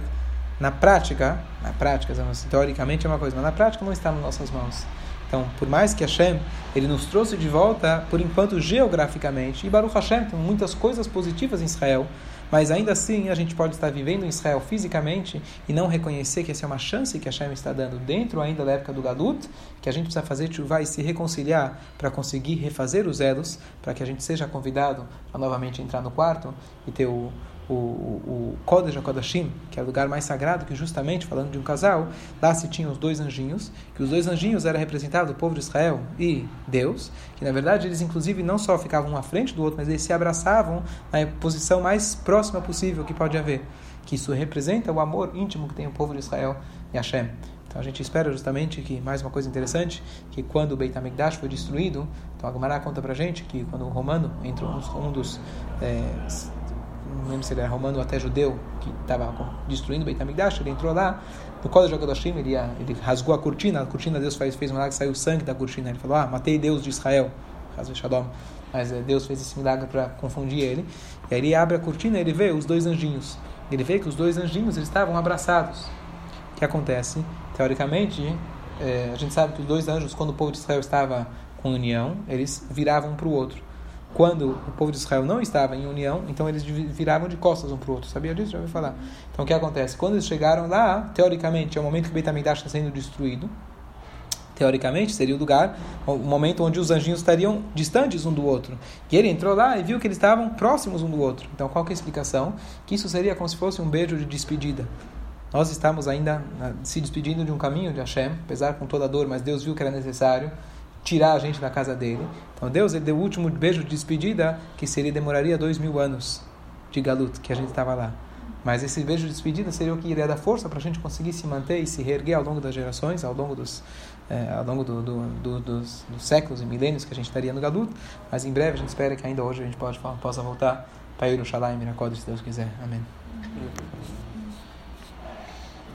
Speaker 1: na prática, na prática, teoricamente é uma coisa, mas na prática não está nas nossas mãos. Então, por mais que Hashem ele nos trouxe de volta, por enquanto geograficamente, e Baruch Hashem tem muitas coisas positivas em Israel, mas ainda assim a gente pode estar vivendo em Israel fisicamente e não reconhecer que essa é uma chance que Hashem está dando dentro ainda da época do Galut, que a gente precisa fazer chuva e se reconciliar para conseguir refazer os elos, para que a gente seja convidado a novamente entrar no quarto e ter o o, o, Kodesh HaKodashim, que é o lugar mais sagrado, que justamente, falando de um casal, lá se tinham os dois anjinhos, que os dois anjinhos eram representados o povo de Israel e Deus, que na verdade eles inclusive não só ficavam um à frente do outro, mas eles se abraçavam na posição mais próxima possível que pode haver, que isso representa o amor íntimo que tem o povo de Israel e Hashem. Então a gente espera justamente que, mais uma coisa interessante, que quando o Beit HaMikdash foi destruído, então a Gemara conta pra gente que quando o romano entrou, um dos é, não lembro se ele era romano ou até judeu, que estava destruindo o Beit HaMikdash, ele entrou lá, no Kodesh HaKodashim, ele, ele rasgou a cortina, a cortina Deus fez, fez um milagre, saiu sangue da cortina, ele falou, ah, matei Deus de Israel, mas eh, Deus fez esse milagre para confundir ele, e aí ele abre a cortina ele vê os dois anjinhos, ele vê que os dois anjinhos eles estavam abraçados, o que acontece? Teoricamente, é, a gente sabe que os dois anjos, quando o povo de Israel estava com união, eles viravam um para o outro quando o povo de Israel não estava em união, então eles viravam de costas um para o outro. Sabia disso? Já ouvi falar. Então o que acontece? Quando eles chegaram lá, teoricamente, é o momento que o Beit está sendo destruído. Teoricamente, seria o lugar, o momento onde os anjinhos estariam distantes um do outro. E ele entrou lá e viu que eles estavam próximos um do outro. Então qual é a explicação? Que isso seria como se fosse um beijo de despedida. Nós estamos ainda se despedindo de um caminho de Hashem, apesar com toda a dor, mas Deus viu que era necessário tirar a gente da casa dele. Então Deus ele deu o último beijo de despedida, que seria demoraria dois mil anos de galut, que a gente estava lá. Mas esse beijo de despedida seria o que iria dar força para a gente conseguir se manter e se reerguer ao longo das gerações, ao longo dos, é, ao longo do, do, do, dos, dos, séculos e milênios que a gente estaria no galut. Mas em breve a gente espera que ainda hoje a gente pode, possa voltar para Yerushalayim, Miracodes, se Deus quiser. Amém.